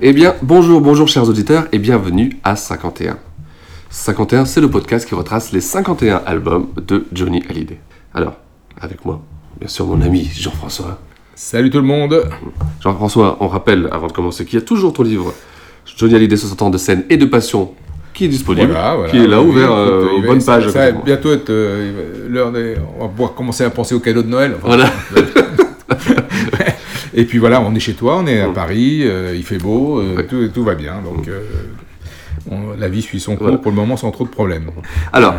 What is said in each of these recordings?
Eh bien, bonjour, bonjour chers auditeurs et bienvenue à 51. 51, c'est le podcast qui retrace les 51 albums de Johnny Hallyday. Alors, avec moi, bien sûr mon ami Jean-François. Salut tout le monde Jean-François, on rappelle, avant de commencer, qu'il y a toujours ton livre Johnny Hallyday 60 ans de scène et de passion qui est disponible, voilà, voilà. qui est là, Oui, ouvert euh, aux bonnes pages. Ça va bientôt être euh, l'heure des... On va pouvoir commencer à penser aux cadeaux de Noël. Enfin, Voilà. Et puis voilà, on est chez toi, on est à Mm. Paris, euh, il fait beau, euh, Ouais. tout, tout va bien. Donc euh, on- la vie suit son cours Voilà. pour le moment sans trop de problèmes. Alors,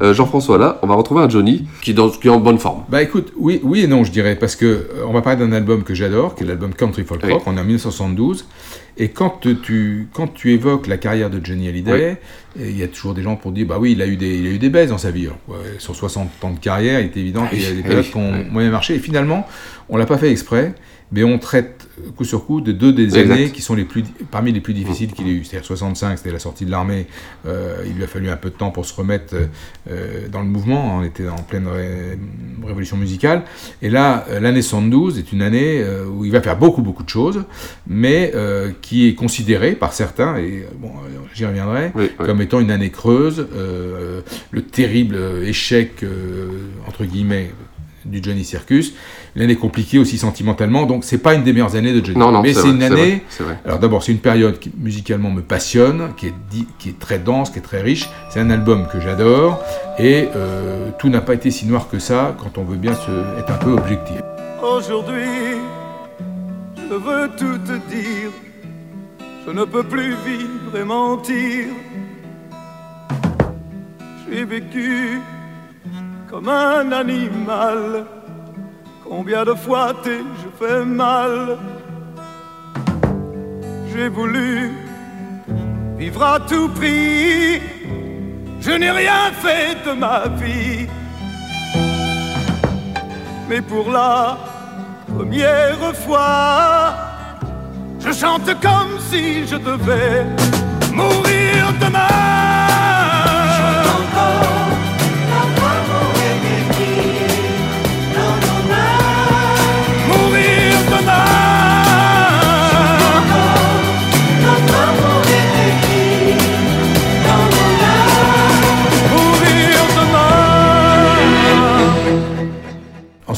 euh, Jean-François, là, on va retrouver un Johnny qui, est dans- qui est en bonne forme. Bah écoute, oui, oui et non, je dirais, parce que euh, on va parler d'un album que j'adore, qui est l'album Country Folk Oui. Rock, on est en 1972. Et quand tu, quand tu évoques la carrière de Johnny Hallyday, et il y a toujours des gens pour dire, bah oui, il a eu des, il a eu des baisses dans sa vie. Alors, ouais, sur 60 ans de carrière, il est évident Ah qu'il y a oui, des ah périodes oui, qui ont oui. moyen marché. Et finalement, on l'a pas fait exprès, mais on traite coup sur coup de deux des Exact. années qui sont les plus, parmi les plus difficiles qu'il ait eu. C'est-à-dire 65, c'était la sortie de l'armée. Euh, il lui a fallu un peu de temps pour se remettre euh, dans le mouvement. On était en pleine ré- révolution musicale. Et là, euh, l'année 72 est une année euh, où il va faire beaucoup, beaucoup de choses, mais euh, qui est considérée par certains, et euh, bon, euh, j'y reviendrai, Oui, oui. comme étant une année creuse, euh, le terrible euh, échec, euh, entre guillemets, du Johnny Circus, une année compliquée aussi sentimentalement, donc c'est pas une des meilleures années de Johnny. Non, non, mais c'est une c'est vrai, année vrai. alors d'abord, c'est une période qui musicalement me passionne, qui est, qui est très dense, qui est très riche. C'est un album que j'adore et euh, tout n'a pas été si noir que ça quand on veut bien se, être un peu objectif. Aujourd'hui, je veux tout te dire. Je ne peux plus vivre et mentir. J'ai vécu comme un animal. Combien de fois t'ai-je fait mal? J'ai voulu vivre à tout prix. Je n'ai rien fait de ma vie. Mais pour la première fois, je chante comme si je devais mourir demain.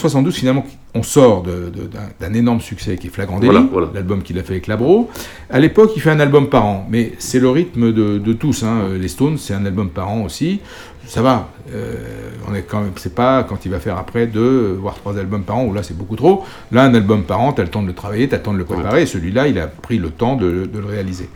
72, finalement, on sort d'un énorme succès qui est Flagrant Délit, Voilà, voilà. l'album qu'il a fait avec Labro. À l'époque, il fait un album par an, mais c'est le rythme de, de tous. hein. Les Stones, c'est un album par an aussi. Ça va. euh, on est quand même, c'est pas quand il va faire après deux, voire trois albums par an, où là c'est beaucoup trop. Là, un album par an, tu as le temps de le travailler, tu as le temps de le préparer, et celui-là, il a pris le temps de, de le réaliser.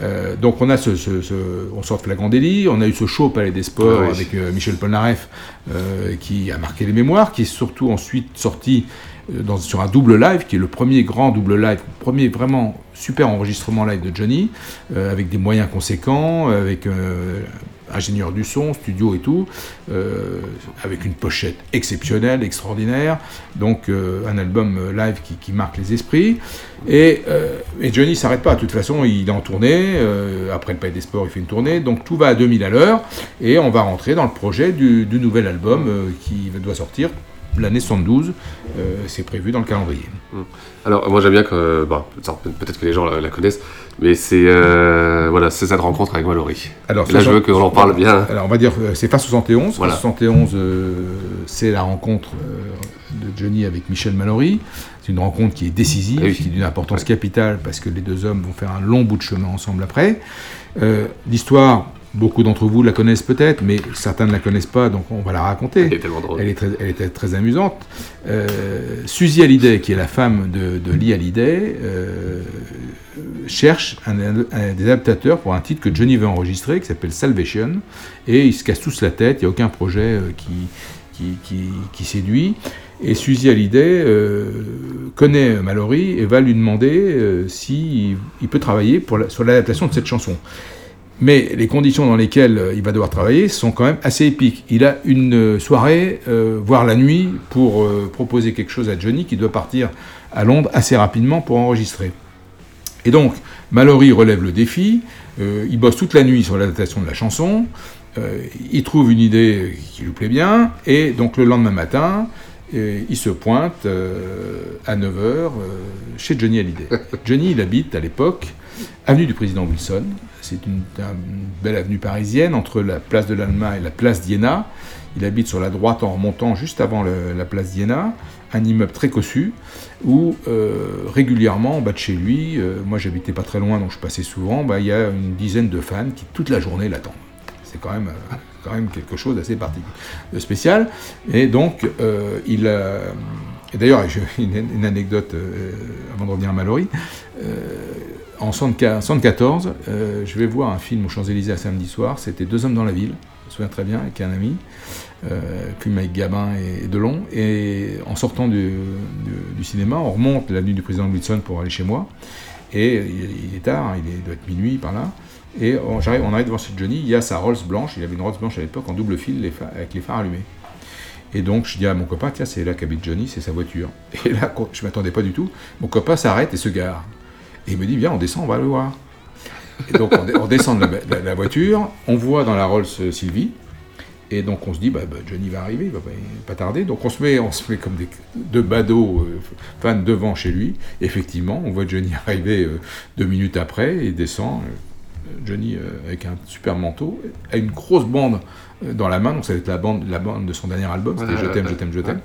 Euh, donc on a ce, ce- ce- on sort de Flagrant Délit, on a eu ce show au Palais des Sports Ah oui. avec euh, Michel Polnareff euh, qui a marqué les mémoires, qui est surtout ensuite sorti dans- sur un double live, qui est le premier grand double live, premier vraiment super enregistrement live de Johnny, avec des moyens conséquents, avec ingénieur du son, studio et tout, euh, avec une pochette exceptionnelle, extraordinaire, donc euh, un album euh, live qui, marque les esprits. Et, euh, et Johnny s'arrête pas, de toute façon il est en tournée, après le Palais des Sports il fait une tournée, donc tout va à 2000 à l'heure, et on va rentrer dans le projet du, nouvel album qui doit sortir l'année 72, euh, c'est prévu dans le calendrier. Alors, moi j'aime bien que. Ça, peut-être que les gens la, la connaissent, mais c'est. euh, voilà, c'est cette rencontre avec Mallory. Alors, là, je veux qu'on en parle bien. Alors on va dire, euh, c'est Face 71. Voilà. Face 71, euh, c'est la rencontre euh, Johnny avec Michel Mallory. C'est une rencontre qui est décisive, Ah qui est d'une importance capitale parce que les deux hommes vont faire un long bout de chemin ensemble après. L'histoire, beaucoup d'entre vous la connaissent peut-être, mais certains ne la connaissent pas, donc on va la raconter. Elle est tellement drôle. Elle est très, elle est très, amusante. Euh, Suzy Hallyday, qui est la femme de, de Lee Hallyday, euh, cherche un, un des adaptateurs pour un titre que Johnny veut enregistrer, qui s'appelle Salvation, et ils se cassent tous la tête, il n'y a aucun projet euh, qui, qui, qui, qui séduit. Et Suzy Hallyday euh, connaît Mallory et va lui demander euh, s'il il peut travailler pour la- sur l'adaptation de cette chanson. Mais les conditions dans lesquelles euh, il va devoir travailler sont quand même assez épiques. Il a une euh, soirée, euh, voire la nuit, pour euh, proposer quelque chose à Johnny qui doit partir à Londres assez rapidement pour enregistrer. Et donc, Mallory relève le défi, euh, il bosse toute la nuit sur l'adaptation de la chanson, il trouve une idée qui lui plaît bien, et donc le lendemain matin, il se pointe euh, à 9h chez Johnny Hallyday. Johnny, il habite à l'époque avenue du président Wilson, c'est une, belle avenue parisienne entre la place de l'Alma et la place d'Iéna. Il habite sur la droite en remontant juste avant la place d'Iéna, un immeuble très cossu, où euh, régulièrement, en bas de chez lui, euh, moi j'habitais pas très loin, donc je passais souvent, bah, il y a une dizaine de fans qui toute la journée l'attendent. C'est quand même, euh, quand même quelque chose d'assez particulier, de spécial. Et donc, il a... D'ailleurs, une, anecdote avant de revenir à Mallory. En 1974, euh, je vais voir un film aux Champs-Élysées un samedi soir. C'était Deux hommes dans la ville, je me souviens très bien, avec un ami. Euh, film avec Gabin et, Delon. Et en sortant du, cinéma, on remonte l'avenue du président Wilson pour aller chez moi. Et il, est tard, il, doit être minuit par là. Et on, arrive devant Johnny, il y a sa Rolls blanche, il avait une Rolls blanche à l'époque en double fil avec les phares allumés. Et donc je dis à mon copain, tiens, c'est là qu'habite Johnny, c'est sa voiture. Et là, je m'attendais pas du tout, mon copain s'arrête et se gare. Et il me dit, viens, on descend, on va le voir. Et donc on, descend de la, voiture, on voit dans la Rolls Sylvie, et donc on se dit, bah, bah, Johnny va arriver, il va pas, tarder. Donc on se met, on se met comme des, deux badauds euh, fans devant chez lui. Effectivement, on voit Johnny arriver euh, deux minutes après il descend. euh, Johnny euh, avec un super manteau, a une grosse bande euh, dans la main, donc ça va être la bande, la bande de son dernier album, c'était Je t'aime, je t'aime, je t'aime.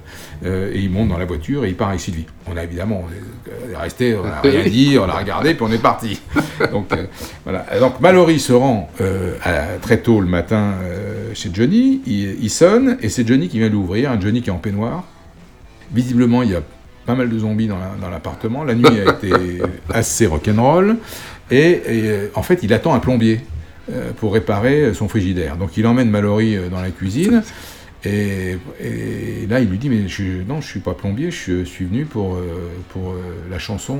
Euh, et il monte dans la voiture et il part avec Sylvie. On a évidemment, on est resté, on n'a rien dit, on l'a regardé, puis on est parti. Donc euh, voilà. Donc Mallory se rend euh, à- très tôt le matin euh, chez Johnny, il, il sonne et c'est Johnny qui vient l'ouvrir, un Johnny qui est en peignoir. Visiblement, il y a pas mal de zombies dans la- dans l'appartement. La, nuit a été assez rock'n'roll. Et, euh, en fait, il attend un plombier euh, pour réparer son frigidaire. Donc il emmène Mallory euh, dans la cuisine. Et, là, il lui dit, mais je, non, je suis pas plombier, je, suis venu pour, euh, pour euh, la chanson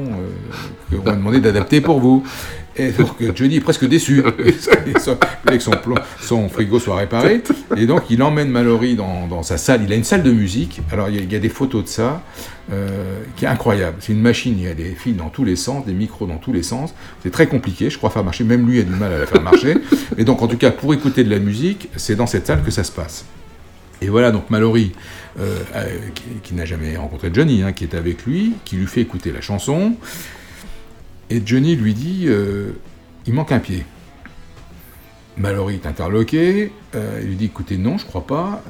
euh, qu'on m'a demandé d'adapter pour vous. Et donc Johnny est presque déçu que son, frigo soit réparé. Et donc il emmène Mallory dans, sa salle. Il a une salle de musique. Alors il y a, il des photos de ça qui est incroyable. C'est une machine, il y a des fils dans tous les sens, des micros dans tous les sens. C'est très compliqué, je crois, faire marcher. Même lui a du mal à la faire marcher. Et donc en tout cas, pour écouter de la musique, c'est dans cette salle que ça se passe. Et voilà, donc Mallory, euh, euh, qui, qui n'a jamais rencontré Johnny, hein, qui est avec lui, qui lui fait écouter la chanson. Et Johnny lui dit euh, il manque un pied. Mallory est interloqué, euh, il lui dit écoutez, non, je crois pas,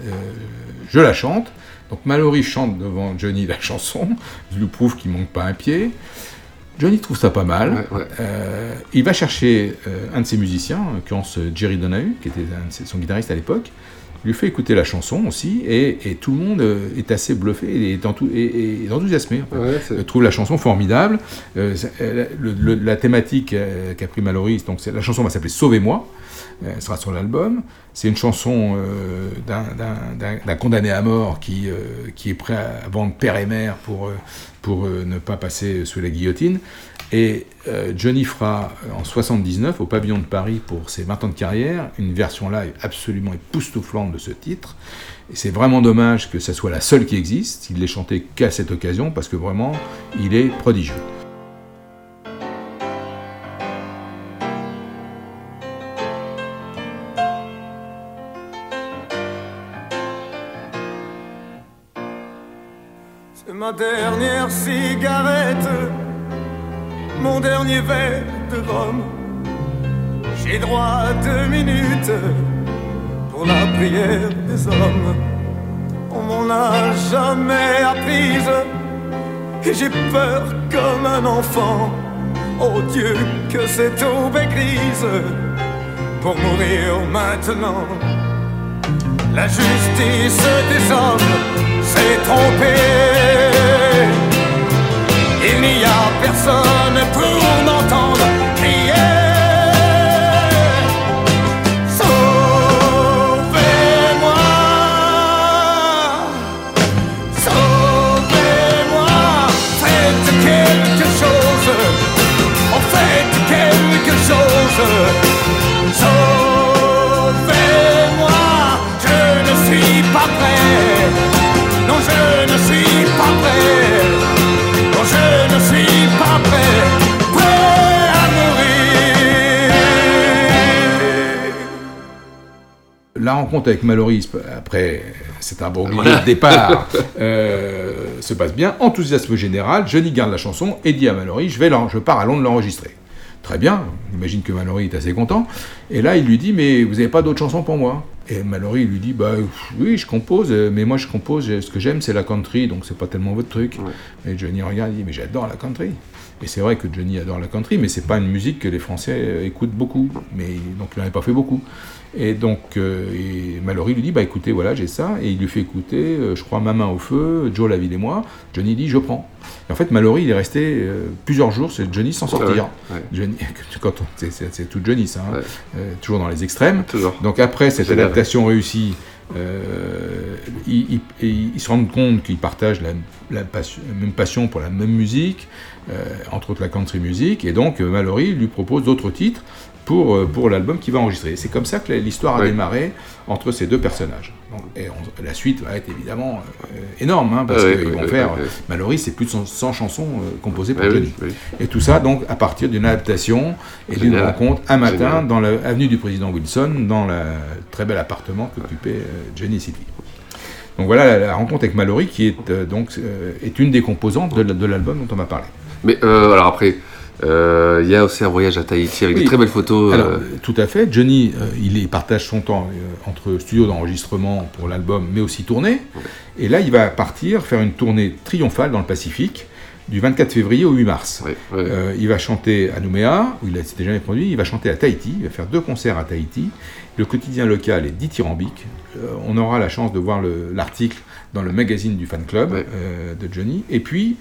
je la chante. Donc Mallory chante devant Johnny la chanson, il lui prouve qu'il manque pas un pied. Johnny trouve ça pas mal. Euh, il va chercher euh, un de ses musiciens, en l'occurrence Jerry Donahue, qui était un de ses- son guitariste à l'époque, lui fait écouter la chanson aussi, et, et tout le monde euh, est assez bluffé et est enthousiasmé. en fait. Euh, trouve la chanson formidable. Euh, ça- le- le- la thématique qu'a pris Mallory, donc la chanson va s'appeler Sauvez-moi. Elle sera sur l'album. C'est une chanson euh, d'un- condamné à mort qui, euh, qui est prêt à vendre père et mère pour, euh, ne pas passer sous la guillotine. Et Johnny fera en 79 au pavillon de Paris pour ses 20 ans de carrière une version live absolument époustouflante de ce titre. Et c'est vraiment dommage que ça soit la seule qui existe. Il l'ait chanté qu'à cette occasion parce que vraiment il est prodigieux. De rhum. J'ai droit à deux minutes pour la prière des hommes. on m'en a jamais apprise. Et j'ai peur comme un enfant. Oh Dieu, que cette aube est grise pour mourir maintenant. La justice des hommes s'est trompée. N'y a personne pour m'entendre La rencontre avec Mallory, après c'est un bon de départ, euh, se passe bien. Enthousiasme général, Johnny garde la chanson et dit à Mallory je, vais je pars à Londres l'enregistrer. Très bien, on imagine que Mallory est assez content. Et là, il lui dit mais vous n'avez pas d'autres chansons pour moi? Et Mallory lui dit bah oui, je compose, euh, mais moi je compose, euh, ce que j'aime c'est la country, donc c'est pas tellement votre truc. Et Johnny regarde et dit mais j'adore la country. Et c'est vrai que Johnny adore la country, mais c'est pas une musique que les Français écoutent beaucoup. Mais donc il n'en avait pas fait beaucoup. Et donc euh, et Mallory lui dit bah écoutez voilà j'ai ça et il lui fait écouter euh, je crois Ma main au feu, Joe Laville et moi. Johnny dit je prends. Et en fait Mallory il est resté euh, plusieurs jours c'est Johnny sans sortir. Ouais, ouais. Johnny quand on- c'est- tout Johnny ça, hein. Toujours dans les extrêmes. Toujours. Donc après cette adaptation réussie, ils, se rendent compte qu'ils partagent la, la passion- la même passion pour la même musique, entre autres la country music, et donc Mallory lui propose d'autres titres pour, euh, pour l'album qu'il va enregistrer. C'est comme ça que l'histoire a Oui. démarré entre ces deux personnages. Donc, et on- la suite va être évidemment euh, énorme, hein, parce Ah qu'ils oui, vont oui, faire... oui. Mallory, c'est plus de 100, 100 chansons euh, composées pour oui, Johnny. Et tout ça, donc, à partir d'une adaptation et d'une rencontre un matin Génial. dans l'avenue du président Wilson, dans le très bel appartement qu'occupaient euh, Johnny Sylvie. Donc voilà la, la rencontre avec Mallory qui est euh, donc euh, est une des composantes de, de l'album dont on m'a parlé. Mais euh, alors après, euh, il y a aussi un voyage à Tahiti avec Oui. des très belles photos. Alors, euh, tout à fait. Johnny, euh, il, partage son temps entre studio d'enregistrement pour l'album, mais aussi tournée. Et là, il va partir faire une tournée triomphale dans le Pacifique du 24 février au 8 mars. Il va chanter à Nouméa, où il s'était jamais produit. Il va chanter à Tahiti. Il va faire deux concerts à Tahiti. Le quotidien local est dithyrambique. On aura la chance de voir le- l'article dans le magazine du fan club de Johnny. Et puis,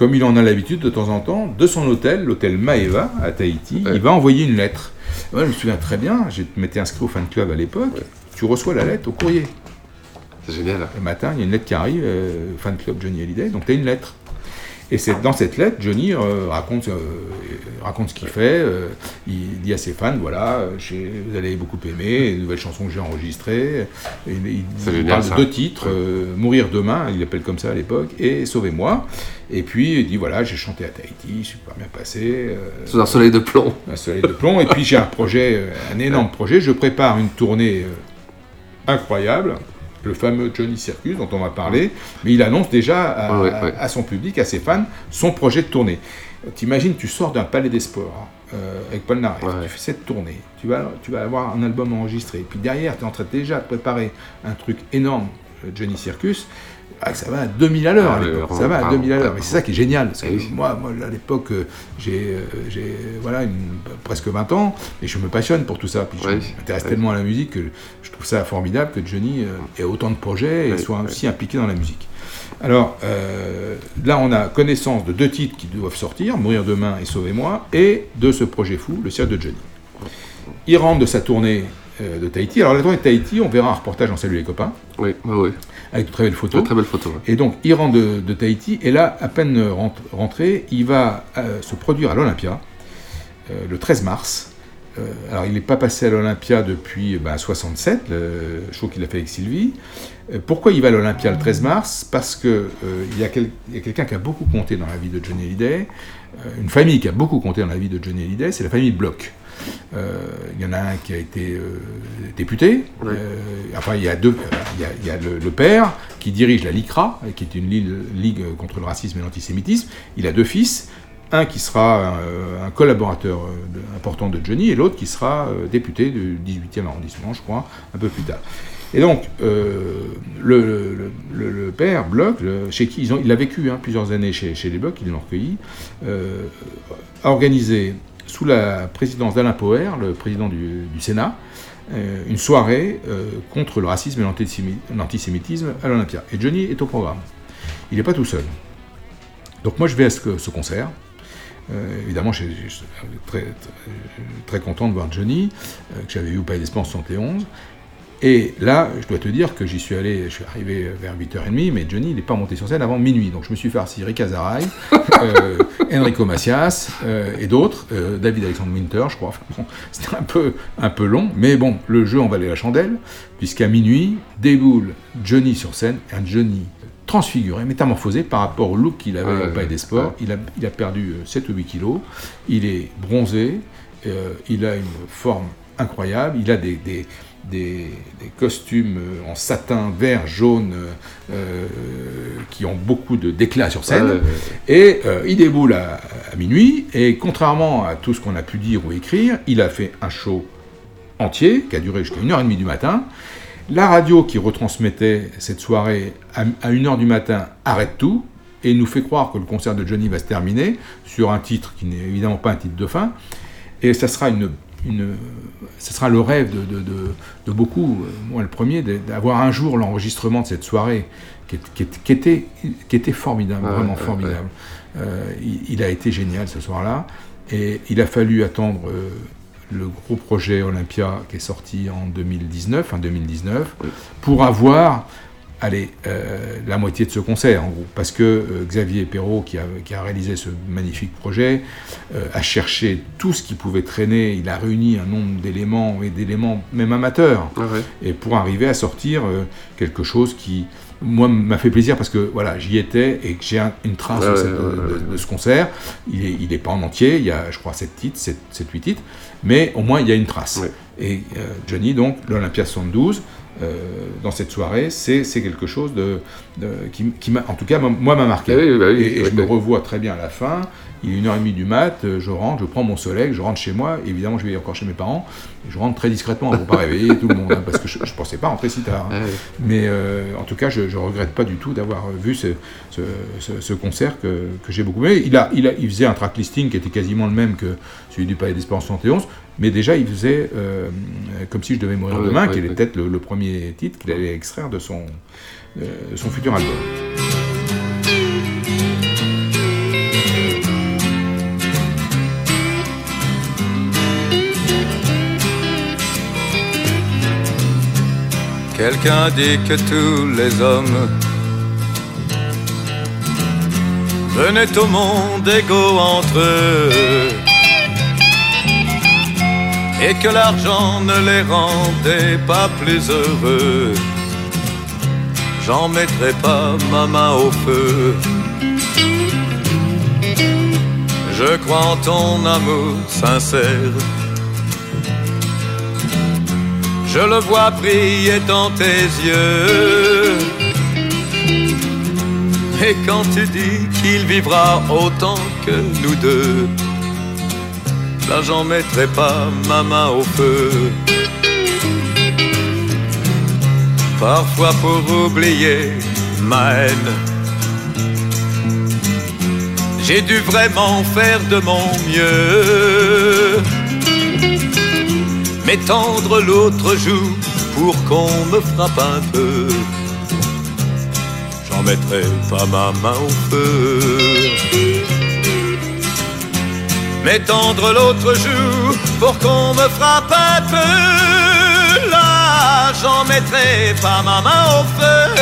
comme il en a l'habitude de temps en temps, de son hôtel, l'hôtel Maeva à Tahiti, il va envoyer une lettre. Moi, je me souviens très bien, je m'étais inscrit au fan club à l'époque. Tu reçois la lettre au courrier. C'est génial. Le matin, il y a une lettre qui arrive, euh, fan club Johnny Hallyday, donc tu as une lettre. Et c'est dans cette lettre, Johnny euh, raconte, euh, raconte ce qu'il fait. euh, il dit à ses fans voilà, vous allez beaucoup aimer, les nouvelles chansons que j'ai enregistrées. Et il parle de deux titres euh, Mourir demain, il l'appelle comme ça à l'époque, et Sauvez-moi. Et puis il dit voilà, j'ai chanté à Tahiti, super bien passé. euh, Sous un soleil de plomb. Un soleil de plomb. Et puis j'ai un projet, un énorme projet. Je prépare une tournée euh, incroyable, le fameux Johnny Circus dont on va parler. Mais il annonce déjà à, Ouais, ouais, à- ouais. à son public, à ses fans, son projet de tournée. T'imagines, tu sors d'un palais des sports euh, avec Paul Naref, tu fais cette tournée, tu vas, tu vas avoir un album enregistré. Puis derrière, tu es en train déjà de préparer un truc énorme, euh, Johnny Circus. Ah, ça va à 2000 à l'heure, Ah, ça va à vraiment, 2000 à l'heure. vraiment. Mais c'est ça qui est génial. Parce que Eh oui. moi, moi, à l'époque, euh, j'ai euh, j'ai, voilà, une- presque 20 ans et je me passionne pour tout ça. Puis je m'intéresse tellement à la musique que je trouve ça formidable que Johnny euh, ait autant de projets et soit aussi impliqué dans la musique. Alors euh, là, on a connaissance de deux titres qui doivent sortir, Mourir demain et Sauvez-moi, et de ce projet fou, Le cirque de Johnny. Il rentre de sa tournée de Tahiti. Alors la tournée de Tahiti, on verra un reportage en Salut les copains. Oui, oui, oui. Avec de très belles photos. De très belles photos. ouais. Et donc, il rentre de, de Tahiti, et là, à peine rent- rentré, il va euh, se produire à l'Olympia euh, le 13 mars. Euh, alors, il n'est pas passé à l'Olympia depuis ben, 67, le show qu'il a fait avec Sylvie. Pourquoi il va à l'Olympia le 13 mars? Parce qu'il y a, quel- a quelqu'un qui a beaucoup compté dans la vie de Johnny Hallyday, une famille qui a beaucoup compté dans la vie de Johnny Hallyday, c'est la famille Bloch. Euh, Il y en a un qui a été euh, député. Euh, enfin, il y a deux. Il y a, il y a le, le père qui dirige la LICRA, qui est une ligue, ligue contre le racisme et l'antisémitisme. Il a deux fils. Un qui sera un collaborateur important de Johnny et l'autre qui sera député du 18e arrondissement, je crois, un peu plus tard. Et donc, euh, le, le- le- le père, Bloch, chez qui ils ont, il a vécu hein, plusieurs années chez, chez les Bloch, ils l'ont recueilli, euh, a organisé, sous la présidence d'Alain Poher, le président du, Sénat, euh, une soirée euh, contre le racisme et l'antisémi- l'antisémitisme à l'Olympia. Et Johnny est au programme. Il n'est pas tout seul. Donc moi je vais à ce, ce concert. Euh, évidemment, je suis très, très, très content de voir Johnny, que j'avais vu au Palais des Sports en 71. Et là, je dois te dire que j'y suis allé, je suis arrivé vers 8h30, mais Johnny, il n'est pas monté sur scène avant minuit. Donc je me suis farci Rick Azaray, euh, Enrico Macias euh, et d'autres, euh, David Alexandre Winter, je crois. Enfin, bon, C'était un peu, un peu long, mais bon, le jeu en valait la chandelle, puisqu'à minuit, déboule Johnny sur scène, un Johnny transfiguré, métamorphosé par rapport au look qu'il avait au Palais des Sports. Il, a, il a perdu euh, 7 ou 8 kilos, il est bronzé, il a une forme incroyable, il a des, des, des- des costumes euh, en satin vert, jaune, euh, euh, qui ont beaucoup de- d'éclat sur scène. Ouais, ouais, ouais. Et euh, il déboule à, à minuit, et contrairement à tout ce qu'on a pu dire ou écrire, il a fait un show entier, qui a duré jusqu'à 1h30 du matin. La radio qui retransmettait cette soirée à, à 1h du matin arrête tout, et nous fait croire que le concert de Johnny va se terminer sur un titre qui n'est évidemment pas un titre de fin, et ça sera une... une ça sera le rêve de, de- de- de beaucoup, euh, moi le premier, d'avoir un jour l'enregistrement de cette soirée qui, est- qui est- qui était, qui était formidable, vraiment ouais, formidable. Euh, il, il a été génial ce soir-là. Et il a fallu attendre euh, le gros projet Olympia qui est sorti en 2019, fin 2019, pour avoir allez, euh, la moitié de ce concert, en gros. Parce que euh, Xavier Perrault, qui a, qui a réalisé ce magnifique projet, euh, a cherché tout ce qui pouvait traîner. Il a réuni un nombre d'éléments, et d'éléments même amateurs, Ah ouais. et pour arriver à sortir quelque chose qui, moi, m'a fait plaisir parce que voilà, j'y étais et que j'ai un- une trace Ouais, de, de ce concert. Il est, il est pas en entier, il y a, je crois, 7 titres, 7, 8 titres, mais au moins il y a une trace. Ouais. Et Johnny, donc, l'Olympia 72, euh, dans cette soirée, c'est quelque chose de, de- qui, qui m'a, en tout cas, moi, m'a marqué. Ah oui, bah oui, et je me revois très bien à la fin. Il est une heure et demie du mat, euh, je rentre, je prends mon soleil, je rentre chez moi. Évidemment, je vais encore chez mes parents. Et je rentre très discrètement pour pas réveiller tout le monde, hein, parce que je, je pensais pas rentrer si tard. hein. Ah. Mais euh, en tout cas, je, je regrette pas du tout d'avoir vu ce, ce- ce- ce concert que, que j'ai beaucoup aimé. Il, a, il, a, il faisait un track listing qui était quasiment le même que celui du Palais des Sports en 71, mais déjà il faisait euh, comme si je devais mourir Ouais, demain, ouais, qui était peut-être le, le premier titre qu'il allait extraire de son, euh, de son futur album. Quelqu'un dit que tous les hommes venaient au monde égaux entre eux et que l'argent ne les rendait pas plus heureux. J'en mettrai pas ma main au feu. Je crois en ton amour sincère. Je le vois briller dans tes yeux. Et quand tu dis qu'il vivra autant que nous deux, là j'en mettrai pas ma main au feu. Parfois pour oublier ma haine, j'ai dû vraiment faire de mon mieux m'étendre l'autre joue pour qu'on me frappe un peu. J'en mettrai pas ma main au feu. M'étendre l'autre joue pour qu'on me frappe un peu. Là, j'en mettrai pas ma main au feu.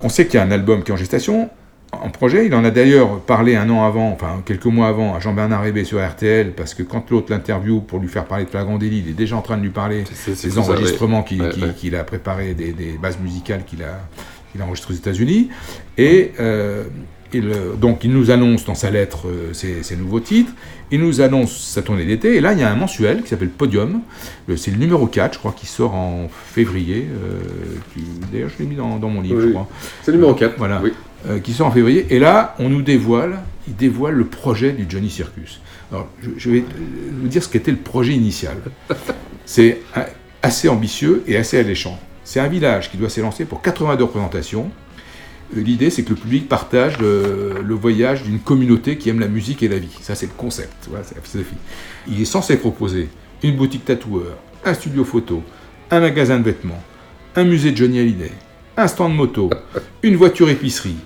On sait qu'il y a un album qui est en gestation, en projet. Il en a d'ailleurs parlé un an avant, enfin quelques mois avant, à Jean-Bernard Hébé sur RTL, parce que quand l'autre l'interview pour lui faire parler de Flagrant délit, il est déjà en train de lui parler des enregistrements qu'il Ouais, ouais. a préparés, des, des bases musicales qu'il a, qu'il a enregistrées aux États-Unis. Et euh, il, euh, donc il nous annonce dans sa lettre euh, ses, ses nouveaux titres, il nous annonce sa tournée d'été, et là il y a un mensuel qui s'appelle Podium, Le- c'est le numéro 4, je crois, qui sort en février. euh, D'ailleurs, je l'ai mis dans, dans mon livre, Oui, je crois. C'est le numéro 4. Voilà. Oui. Euh, qui sort en février. Et là, on nous dévoile, il dévoile le projet du Johnny Circus. Alors, je, je vais vous dire ce qu'était le projet initial. C'est assez ambitieux et assez alléchant. C'est un village qui doit s'élancer pour 82 représentations. L'idée, c'est que le public partage le, voyage d'une communauté qui aime la musique et la vie. Ça, c'est le concept. Il est censé proposer une boutique tatoueur, un studio photo, un magasin de vêtements, un musée de Johnny Hallyday, un stand moto, une voiture épicerie,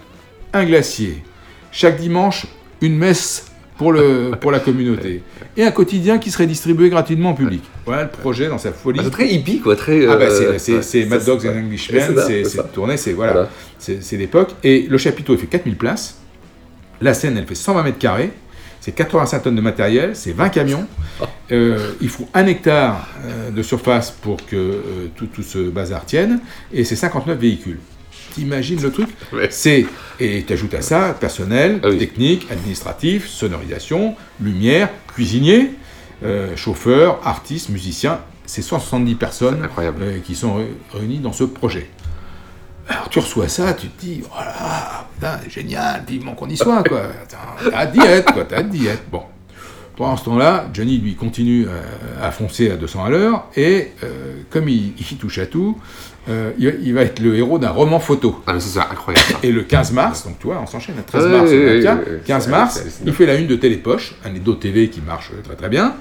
un glacier. Chaque dimanche, une messe pour, le, pour la communauté. Et un quotidien qui serait distribué gratuitement au public. Voilà le projet dans sa folie. Ah, c'est très hippie, quoi. Très, Ah bah, c'est- euh, c'est Mad Dogs and. Englishmen, C'est tourné, c'est voilà, Voilà. c'est c'est l'époque. Et le chapiteau, il fait 4000 places. La scène, elle fait 120 mètres carrés. C'est 85 tonnes de matériel, c'est 20 camions. Euh, il faut un hectare euh, de surface pour que euh, tout, tout ce bazar tienne. Et c'est 59 véhicules. T'imagines le truc C'est Et tu ajoutes à ça personnel, Ah technique, administratif, sonorisation, lumière, cuisinier, euh, chauffeur, artiste, musicien. C'est 170 personnes euh, qui sont ré- réunies dans ce projet. Alors tu reçois ça, tu te dis, voilà, putain, génial, vivement qu'on y soit, quoi. T'as être, quoi, t'as être. Bon. Pendant ce temps-là, Johnny, lui, continue euh, à foncer à 200 à l'heure, et euh, comme il, il touche à tout, euh, il, va être le héros d'un roman photo. Ah, mais ça, c'est incroyable. ça. Et le 15 mars, donc tu vois, on s'enchaîne, le 13 Ouais, mars, ouais, le ouais, 24, ouais, ouais, 15 c'est- mars, il fait la une de Télépoche, un Edo TV qui marche très très bien,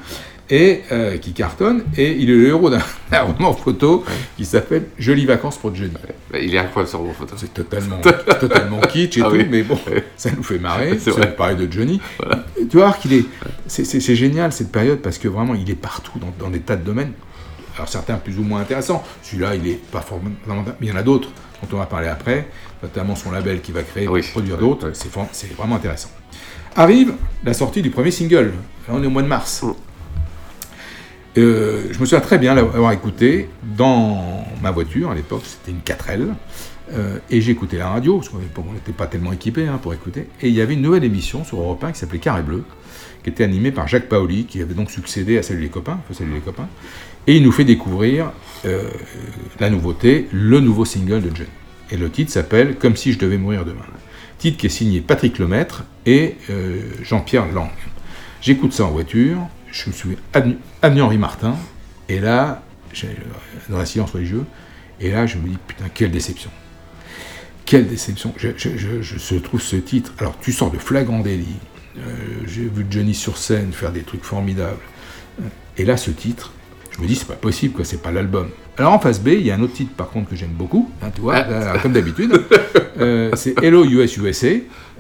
et euh, qui cartonne, et il est le héros d'un roman photo qui s'appelle Jolies vacances pour Johnny. Il est incroyable ce roman photo. C'est totalement, totalement kitsch et Ah tout, oui. mais bon, ça nous fait marrer, C'est c'est vrai. pareil de Johnny. Tu vois qu'il est, c'est génial cette période parce que vraiment il est partout dans, dans des tas de domaines. Alors certains plus ou moins intéressants. Celui-là, il est pas formellement, mais il y en a d'autres dont on va parler après, notamment son label qui va créer, produire d'autres. C'est, vraiment intéressant. Arrive la sortie du premier single. Là, on est au mois de mars. Euh, je me souviens très bien l'avoir écouté dans ma voiture, à l'époque c'était une 4L, euh, et j'écoutais la radio, parce qu'on n'était pas tellement équipé hein, pour écouter, et il y avait une nouvelle émission sur Europe 1 qui s'appelait Carré Bleu, qui était animée par Jacques Paoli, qui avait donc succédé à Salut les copains, Salut les copains, et il nous fait découvrir euh, la nouveauté, le nouveau single de Johnny. Et le titre s'appelle Comme si je devais mourir demain. Titre qui est signé Patrick Lemaître et euh, Jean-Pierre Lang. J'écoute ça en voiture, je me souviens, avenue, Henri Martin, et là, dans un silence religieux, et là je me dis, putain, quelle déception. Quelle déception. Je trouve ce titre, alors tu sors de flagrant délit, euh, j'ai vu Johnny sur scène faire des trucs formidables, et là ce titre, je me dis, c'est pas possible, quoi, c'est pas l'album. Alors en face B, il y a un autre titre par contre que j'aime beaucoup, hein, tu vois, euh, comme d'habitude, Euh, c'est Hello US USA,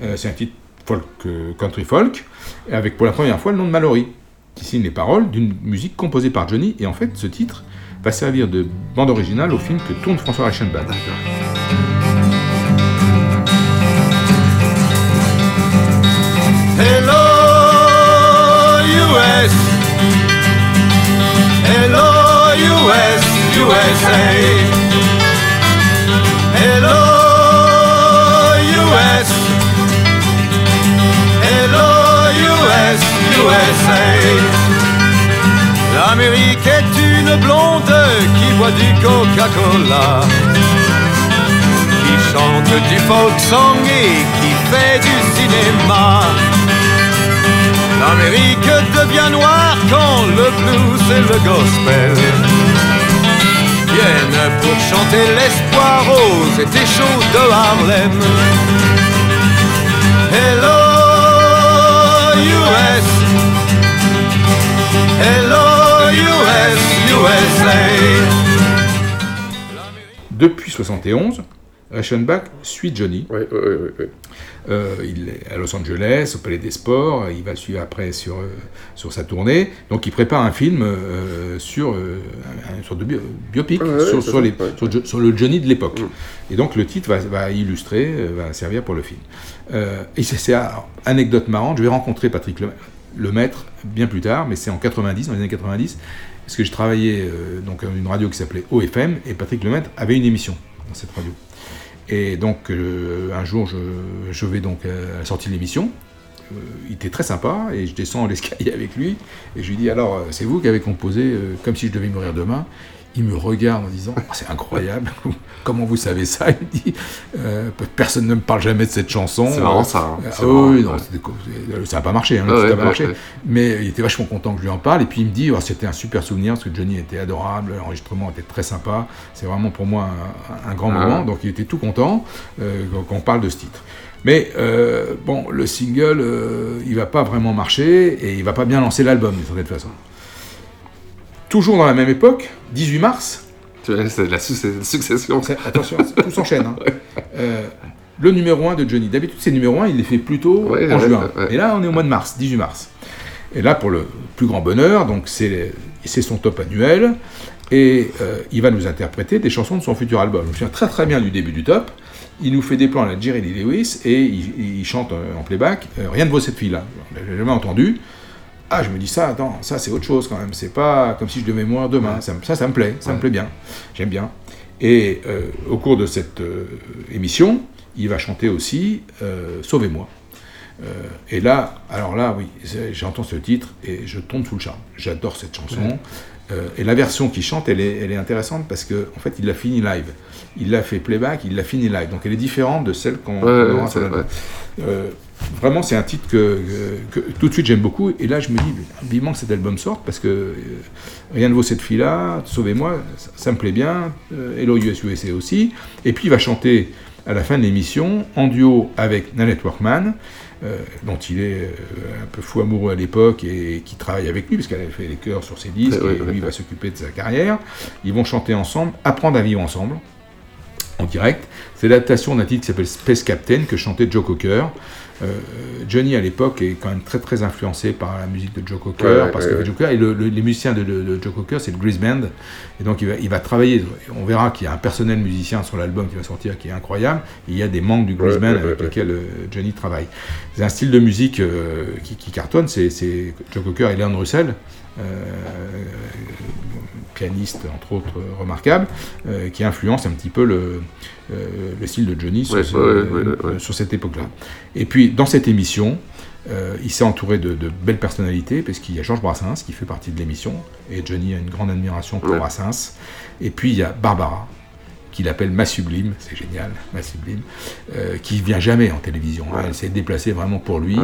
Euh, c'est un titre folk, euh, country folk, avec pour la première fois le nom de Mallory, qui signe les paroles d'une musique composée par Johnny, et en fait ce titre va servir de bande originale au film que tourne François Reichenbach. Hello, US. Hello, US, USA. Hello, US. Hello, US, USA. L'Amérique est une blonde qui boit du Coca-Cola qui chante du folk song et qui fait du cinéma. L'Amérique devient noire quand le blues et le gospel viennent pour chanter l'espoir aux étés chauds de Harlem. Hello US, Hello US, USA. Depuis 71, Reichenbach suit Johnny. Euh, il est à Los Angeles, au Palais des Sports, il va le suivre après sur, euh, sur sa tournée. Donc il prépare un film euh, sur euh, un- une sorte de bio- biopic sur, sur les- le Johnny de l'époque. Et donc le titre va, va illustrer, va servir pour le film. Et c'est anecdote marrante, je vais rencontrer Patrick Le, Lemaître bien plus tard, mais c'est en 90, dans les années 90, parce que je travaillais euh, donc à une radio qui s'appelait OFM, et Patrick Lemaître avait une émission dans cette radio. Et donc, euh, un jour, je, vais donc à la sortie de l'émission. Euh, il était très sympa et je descends l'escalier avec lui. Et je lui dis Alors, euh, c'est vous qui avez composé euh, Comme si je devais mourir demain Il me regarde en disant oh, C'est incroyable, comment vous savez ça? Il me dit euh, Personne ne me parle jamais de cette chanson. C'est marrant ça. hein. Euh, ah marrant, oui, non, ouais. c'était- ça n'a pas marché, hein, ouais, pas ouais, marché. Mais il était vachement content que je lui en parle. Et puis il me dit, oh, c'était un super souvenir parce que Johnny était adorable, l'enregistrement était très sympa. C'est vraiment pour moi un, un grand Ah. moment. Donc il était tout content euh, qu'on parle de ce titre. Mais euh, bon, le single, euh, il va pas vraiment marcher et il va pas bien lancer l'album d'une certaine façon. Toujours dans la même époque, 18 mars, C'est la su- succession. attention, tout s'enchaîne. hein. Euh, le numéro 1 de Johnny. D'habitude, c'est numéro 1, il les fait plutôt Ouais, en ouais, juin. ouais. Et là, on est au mois de mars, 18 mars. Et là, pour le plus grand bonheur, donc c'est son top annuel. Et euh, il va nous interpréter des chansons de son futur album. Je me souviens très très bien du début du top. Il nous fait des plans à la Jerry Lee Lewis et il, il chante euh, en playback Rien de vaut cette fille-là. Je l'ai jamais entendu. Ah, je me dis ça, attends, ça c'est autre chose quand même. C'est pas comme si je devais mourir demain. Ça, ça me plaît, ça me plaît bien. J'aime bien. Et euh, au cours de cette euh, émission, il va chanter aussi euh, Sauvez-moi. Euh, et là, alors là, oui, j'entends ce titre et je tombe sous le charme. J'adore cette chanson. Euh, et la version qu'il chante, elle est, elle est intéressante parce que en fait, il l'a fini live. Il l'a fait playback, il l'a fini live. Donc elle est différente de celle qu'on Ouais, aura sur ouais. Euh, vraiment, c'est un titre que, que- que tout de suite j'aime beaucoup. Et là, je me dis, vivement que cet album sorte parce que euh, rien ne vaut cette fille-là, Sauvez-moi, ça, ça me plaît bien. Hello US USA aussi. Et puis il va chanter à la fin de l'émission en duo avec Nanette Workman. Euh, dont il est euh, un peu fou amoureux à l'époque et qui travaille avec lui, parce qu'elle avait fait les chœurs sur ses disques, et lui va s'occuper de sa carrière. Ils vont chanter ensemble, apprendre à vivre ensemble en direct. C'est l'adaptation d'un titre qui s'appelle Space Captain que chantait Joe Cocker. Euh, Johnny à l'époque est quand même très très influencé par la musique de Joe Cocker, Ouais, parce ouais, que ouais. Joe Cocker, et le- le- les musiciens de, de- de Joe Cocker, c'est le Grease Band, et donc il va, il va travailler. On verra qu'il y a un personnel musicien sur l'album qui va sortir qui est incroyable. Il y a des membres du Grease Band avec lesquels euh, Johnny travaille. C'est un style de musique euh, qui, qui cartonne. C'est c'est Joe Cocker et Leon Russell. Euh, pianiste entre autres remarquable, euh, qui influence un petit peu le, euh, le style de Johnny sur, Ouais, ce- ouais, ouais, ouais, ouais. sur cette époque-là. Et puis dans cette émission, euh, il s'est entouré de, de belles personnalités, parce qu'il y a Georges Brassens qui fait partie de l'émission, et Johnny a une grande admiration pour Ouais. Brassens. Et puis il y a Barbara, qu'il appelle Ma Sublime, c'est génial, Ma Sublime, euh, qui vient jamais en télévision. hein. Elle s'est déplacée vraiment pour lui.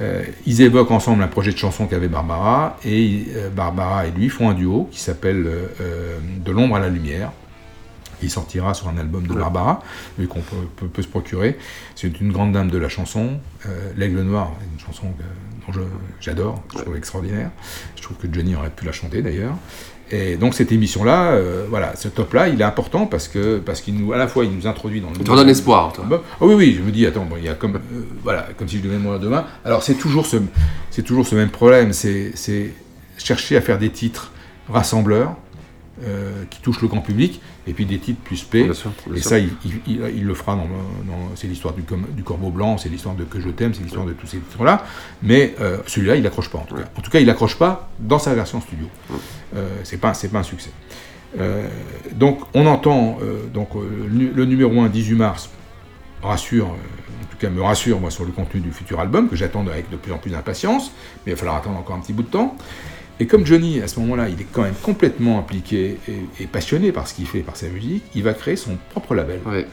Euh, ils évoquent ensemble un projet de chanson qu'avait Barbara, et euh, Barbara et lui font un duo qui s'appelle euh, De l'ombre à la lumière. Il sortira sur un album de Barbara, vu qu'on peut, peut- peut se procurer. C'est une grande dame de la chanson. L'Aigle Noir, une chanson que- dont je- j'adore, je trouve extraordinaire. Je trouve que Johnny aurait pu la chanter d'ailleurs. Et donc cette émission-là, euh, voilà, ce top-là, il est important parce que parce qu'il nous, à la fois, il nous introduit dans le. Il te espoir, toi. Bah, ah oui, oui, je me dis, attends, bon, il y a comme, euh, voilà, comme si je devais mourir demain. Alors c'est toujours ce, c'est toujours ce même problème, c'est, c'est chercher à faire des titres rassembleurs euh, qui touchent le grand public, et puis des titres plus P. Bien sûr, bien et sûr. ça, il, il- il- il le fera dans, le- dans- c'est l'histoire du, Corbeau Blanc, c'est l'histoire de Que je t'aime, c'est l'histoire de tous ces titres-là. Mais euh, celui-là, il accroche pas en tout cas. En tout cas, il accroche pas dans sa version studio. Euh, c'est pas, c'est pas un succès. Euh, donc on entend donc le, nu- le numéro 1 18 mars rassure, en tout cas me rassure moi sur le contenu du futur album que j'attends avec de plus en plus d'impatience, mais il va falloir attendre encore un petit bout de temps. Et comme Johnny à ce moment-là, il est quand même complètement impliqué et, et passionné par ce qu'il fait, par sa musique, il va créer son propre label, Ouais.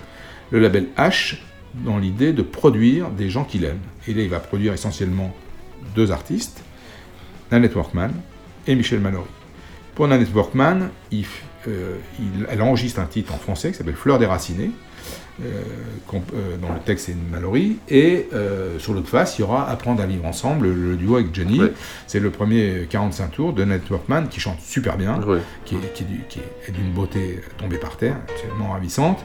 le label H, dans l'idée de produire des gens qu'il aime. Et là, il va produire essentiellement deux artistes, Nanette Workman et Michel Mallory. Pour Nanette Workman, il, euh, il- elle enregistre un titre en français qui s'appelle Fleur déracinée, dont le texte c'est Mallory, et euh, sur l'autre face, il y aura Apprendre à vivre ensemble, le, duo avec Johnny. Ouais. C'est le premier 45 tours de Nanette Workman qui chante super bien, Ouais. qui est, est qui est d'une beauté tombée par terre, absolument ravissante.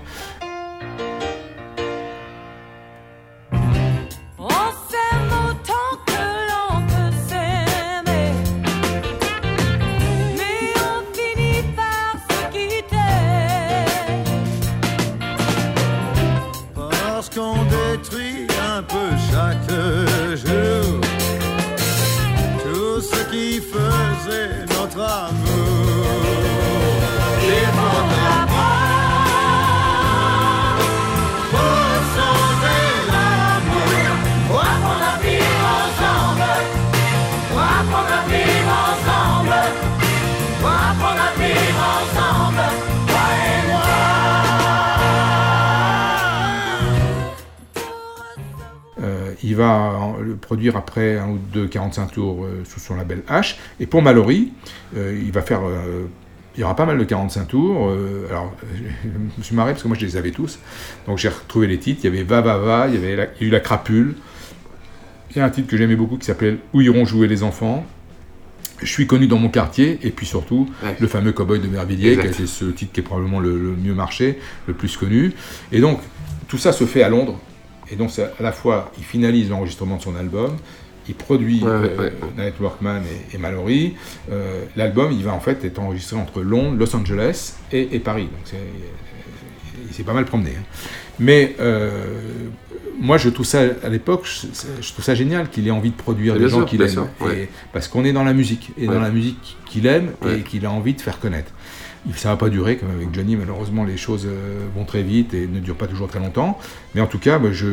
Il va en- le produire après un ou deux 45 tours euh, sous son label H. Et pour Mallory, euh, il va faire. euh, il y aura pas mal de 45 tours. euh, alors, je me suis marré parce que moi je les avais tous. Donc j'ai retrouvé les titres. Il y avait Va Va Va, il y avait la- il y a eu La Crapule. Il y a un titre que j'aimais beaucoup qui s'appelait Où iront jouer les enfants je suis connu dans mon quartier, et puis surtout le fameux Cowboy de Mervilliers, qui été ce titre qui est probablement le, le mieux marché, le plus connu. Et donc, tout ça se fait à Londres, et donc à la fois, il finalise l'enregistrement de son album, il produit Ouais, euh, ouais. Workman et, et Mallory. Euh, L'album, il va en fait être enregistré entre Londres, Los Angeles et, et Paris. Donc c'est- il s'est pas mal promené. hein. Mais euh, moi, je trouve ça, à l'époque, je, je trouve ça génial qu'il ait envie de produire des gens qu'il aime. sûr, ouais. Et- parce qu'on est dans la musique, et dans la musique qu'il aime et qu'il a envie de faire connaître. Ça va pas durer, comme avec Johnny, malheureusement, les choses euh, vont très vite et ne durent pas toujours très longtemps. Mais en tout cas, je,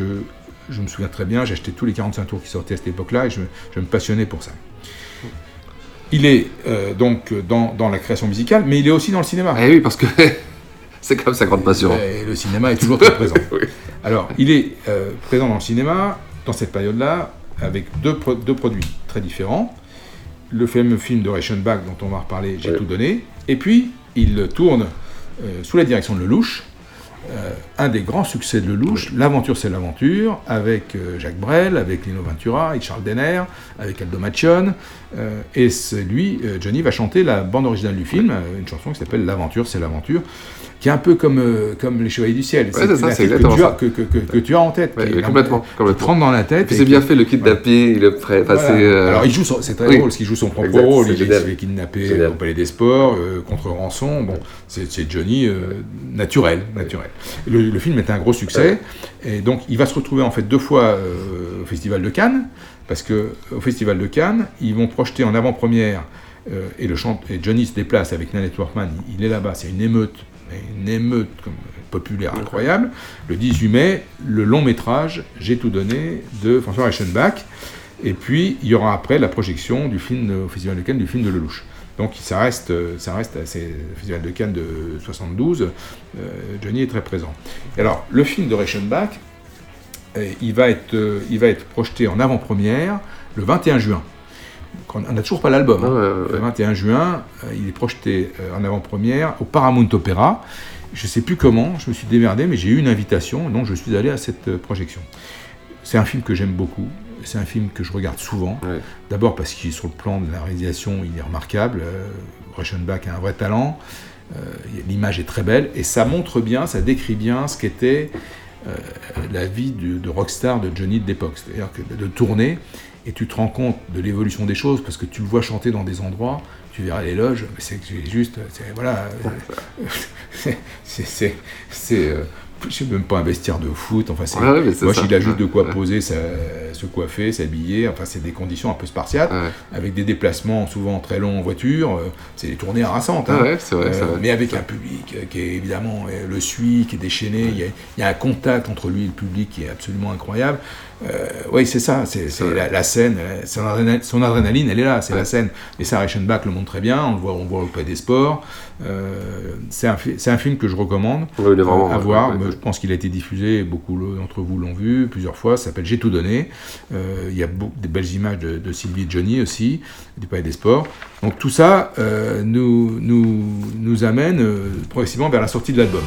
je me souviens très bien, acheté tous les 45 tours qui sortaient à cette époque-là et je, me- je me passionnais pour ça. Il est euh, donc dans, dans la création musicale, mais il est aussi dans le cinéma. Eh oui, parce que c'est comme sa grande passion. Et le cinéma est toujours très présent. Alors, il est euh, présent dans le cinéma, dans cette période-là, avec deux, pro- deux produits très différents. Le fameux film de Reichenbach, dont on va reparler, J'ai tout donné. Et puis, il tourne euh, sous la direction de Lelouch, euh, un des grands succès de Lelouch, L'aventure c'est l'aventure, avec euh, Jacques Brel, avec Lino Ventura, avec Charles Denner, avec Aldo Macione. Euh, et c'est lui, euh, Johnny, va chanter la bande originale du film, euh, une chanson qui s'appelle L'aventure c'est l'aventure, qui est un peu comme, euh, comme Les Chevaliers du Ciel. Ouais, c'est ça, c'est exactement que tu, as, ça. que, que- que- que tu as en tête. Ouais, qui complètement, qui te rentre dans la tête. C'est bien fait, le kidnapping, le prêt. Voilà. Alors il joue, c'est très oui. drôle, parce qu'il joue son propre Exact, rôle, il est Génial. au Palais des Sports, contre rançon, bon, c'est Johnny naturel, naturel. Le, le film est un gros succès, et donc il va se retrouver en fait deux fois au Festival de Cannes, parce que au Festival de Cannes, ils vont projeter en avant-première, euh, et, le chant, et Johnny se déplace avec Nanette Workman, il, il est là-bas, c'est une émeute, une émeute comme, populaire incroyable. Le 18 mai, le long métrage J'ai tout donné de François Reichenbach. Et puis, il y aura après la projection du film au Festival de Cannes du film de Lelouch. Donc, ça reste, euh, ça reste à ces Festival de Cannes de 72. euh, Johnny est très présent. Et alors, le film de Reichenbach, euh, il, va être, euh, il va être projeté en avant-première le 21 juin. Donc, On n'a toujours pas l'album. hein. Le 21 juin, euh, il est projeté en avant-première au Paramount Opera. Je ne sais plus comment, je me suis démerdé, mais j'ai eu une invitation, donc je suis allé à cette projection. C'est un film que j'aime beaucoup, c'est un film que je regarde souvent. D'abord parce qu'il est sur le plan de la réalisation, il est remarquable. Reichenbach a un vrai talent, l'image est très belle, et ça montre bien, ça décrit bien ce qu'était euh, la vie de, de rockstar de Johnny de l'époque. C'est-à-dire que de tourner, et tu te rends compte de l'évolution des choses, parce que tu le vois chanter dans des endroits, tu verras les loges, mais c'est juste, voilà, euh, c'est, c'est, c'est, c'est, euh, je sais même pas un vestiaire de foot, enfin c'est, Ouais, moi il a juste de quoi poser, sa- se coiffer, s'habiller, enfin c'est des conditions un peu spartiates, avec des déplacements souvent très longs en voiture, euh, c'est des tournées harassantes, hein. Ouais, c'est vrai, c'est vrai. mais avec un public euh, qui est évidemment euh, le suit, qui est déchaîné, il y, a, il y a un contact entre lui et le public qui est absolument incroyable. Euh, oui, c'est ça, c'est la, la scène, son adrénaline, son adrénaline, elle est là, c'est la scène. Et ça, Reichenbach le montre très bien, on le voit, on le voit au Palais des Sports. Euh, c'est un, film que je recommande est vraiment- à voir. Je pense qu'il a été diffusé, beaucoup d'entre vous l'ont vu plusieurs fois, ça s'appelle J'ai tout donné. Euh, il y a des belles images de, Sylvie et Johnny aussi, du Palais des Sports. Donc tout ça euh, nous amène euh, progressivement vers la sortie de l'album.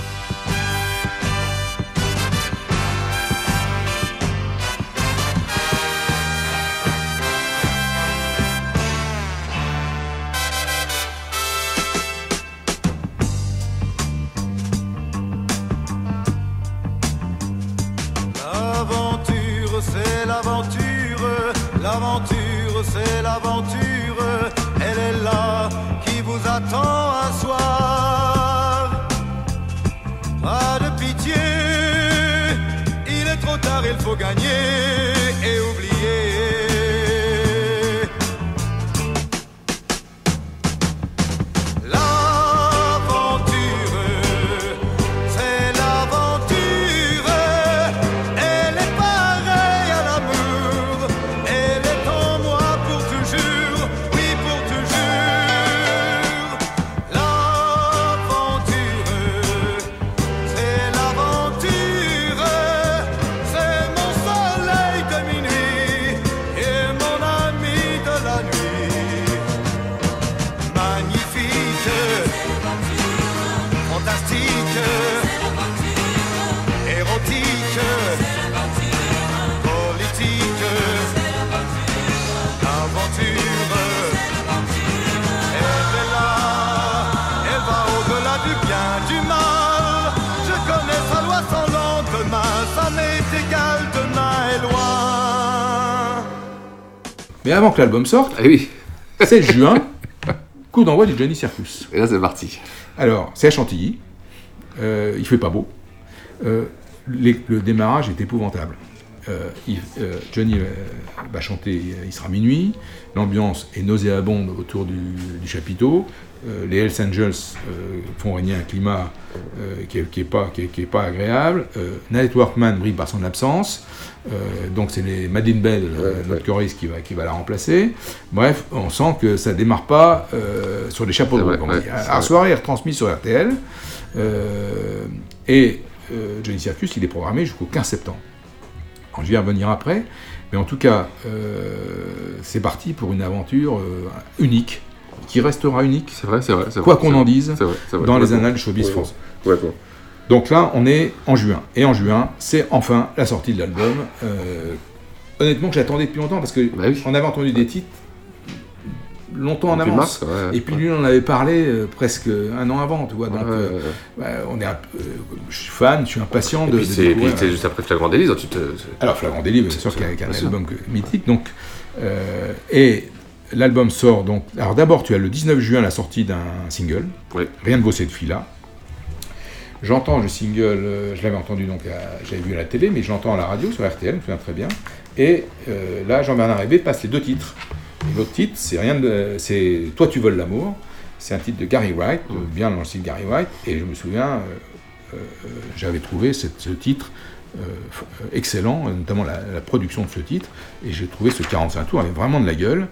Mais avant que l'album sorte, Ah oui. 16 juin, coup d'envoi du Johnny Circus. Et là, c'est parti. Alors, c'est à Chantilly. Euh, il fait pas beau. Euh, les- le démarrage est épouvantable. Euh, euh, Johnny euh, va chanter, il sera minuit. L'ambiance est nauséabonde autour du, du chapiteau. Euh, les Hells Angels euh, font régner un climat qui n'est qui est pas, qui est- qui est pas agréable. Night Workman brille par son absence. Donc c'est les Madeleine Bell, notre choriste, qui va, qui va la remplacer. Bref, on sent que ça démarre pas sur les chapeaux de roue. La soirée est retransmise sur RTL. et Johnny Circus, il est programmé jusqu'au 15 septembre. Je vais revenir après, mais en tout cas, euh, c'est parti pour une aventure euh, unique, qui restera unique. C'est vrai, c'est vrai. c'est Quoi qu'on en dise, vrai, vrai, dans les annales showbiz Ouais, France. Donc là, on est en juin. Et en juin, c'est enfin la sortie de l'album. Euh, honnêtement, que j'attendais depuis longtemps parce que on avait entendu des titres longtemps en avance. mars, ouais, et puis lui, on en avait parlé euh, presque un an avant, tu vois. Donc, euh, on est, euh, je suis fan, je suis impatient Et de. puis de puis découvrir. c'est juste après Flagrant Délit, tu te. Alors Flagrant Délit, bien sûr, qui est un album que- mythique. Donc, euh, et l'album sort donc. Alors d'abord, tu as le 19 juin la sortie d'un single. Rien de vaut cette fille-là. J'entends le single, euh, je l'avais entendu donc, j'avais vu à la télé, mais je l'entends à la radio sur RTL, je me souviens très bien. Et euh, là, Jean-Bernard Hébé passe les deux titres. L'autre titre, c'est rien de, c'est Toi tu voles l'amour. C'est un titre de Gary Wright, euh, bien dans le style Gary Wright. Et je me souviens, euh, euh, j'avais trouvé cette- ce titre euh, excellent, notamment la, la production de ce titre. Et j'ai trouvé ce 45 tours avait vraiment de la gueule.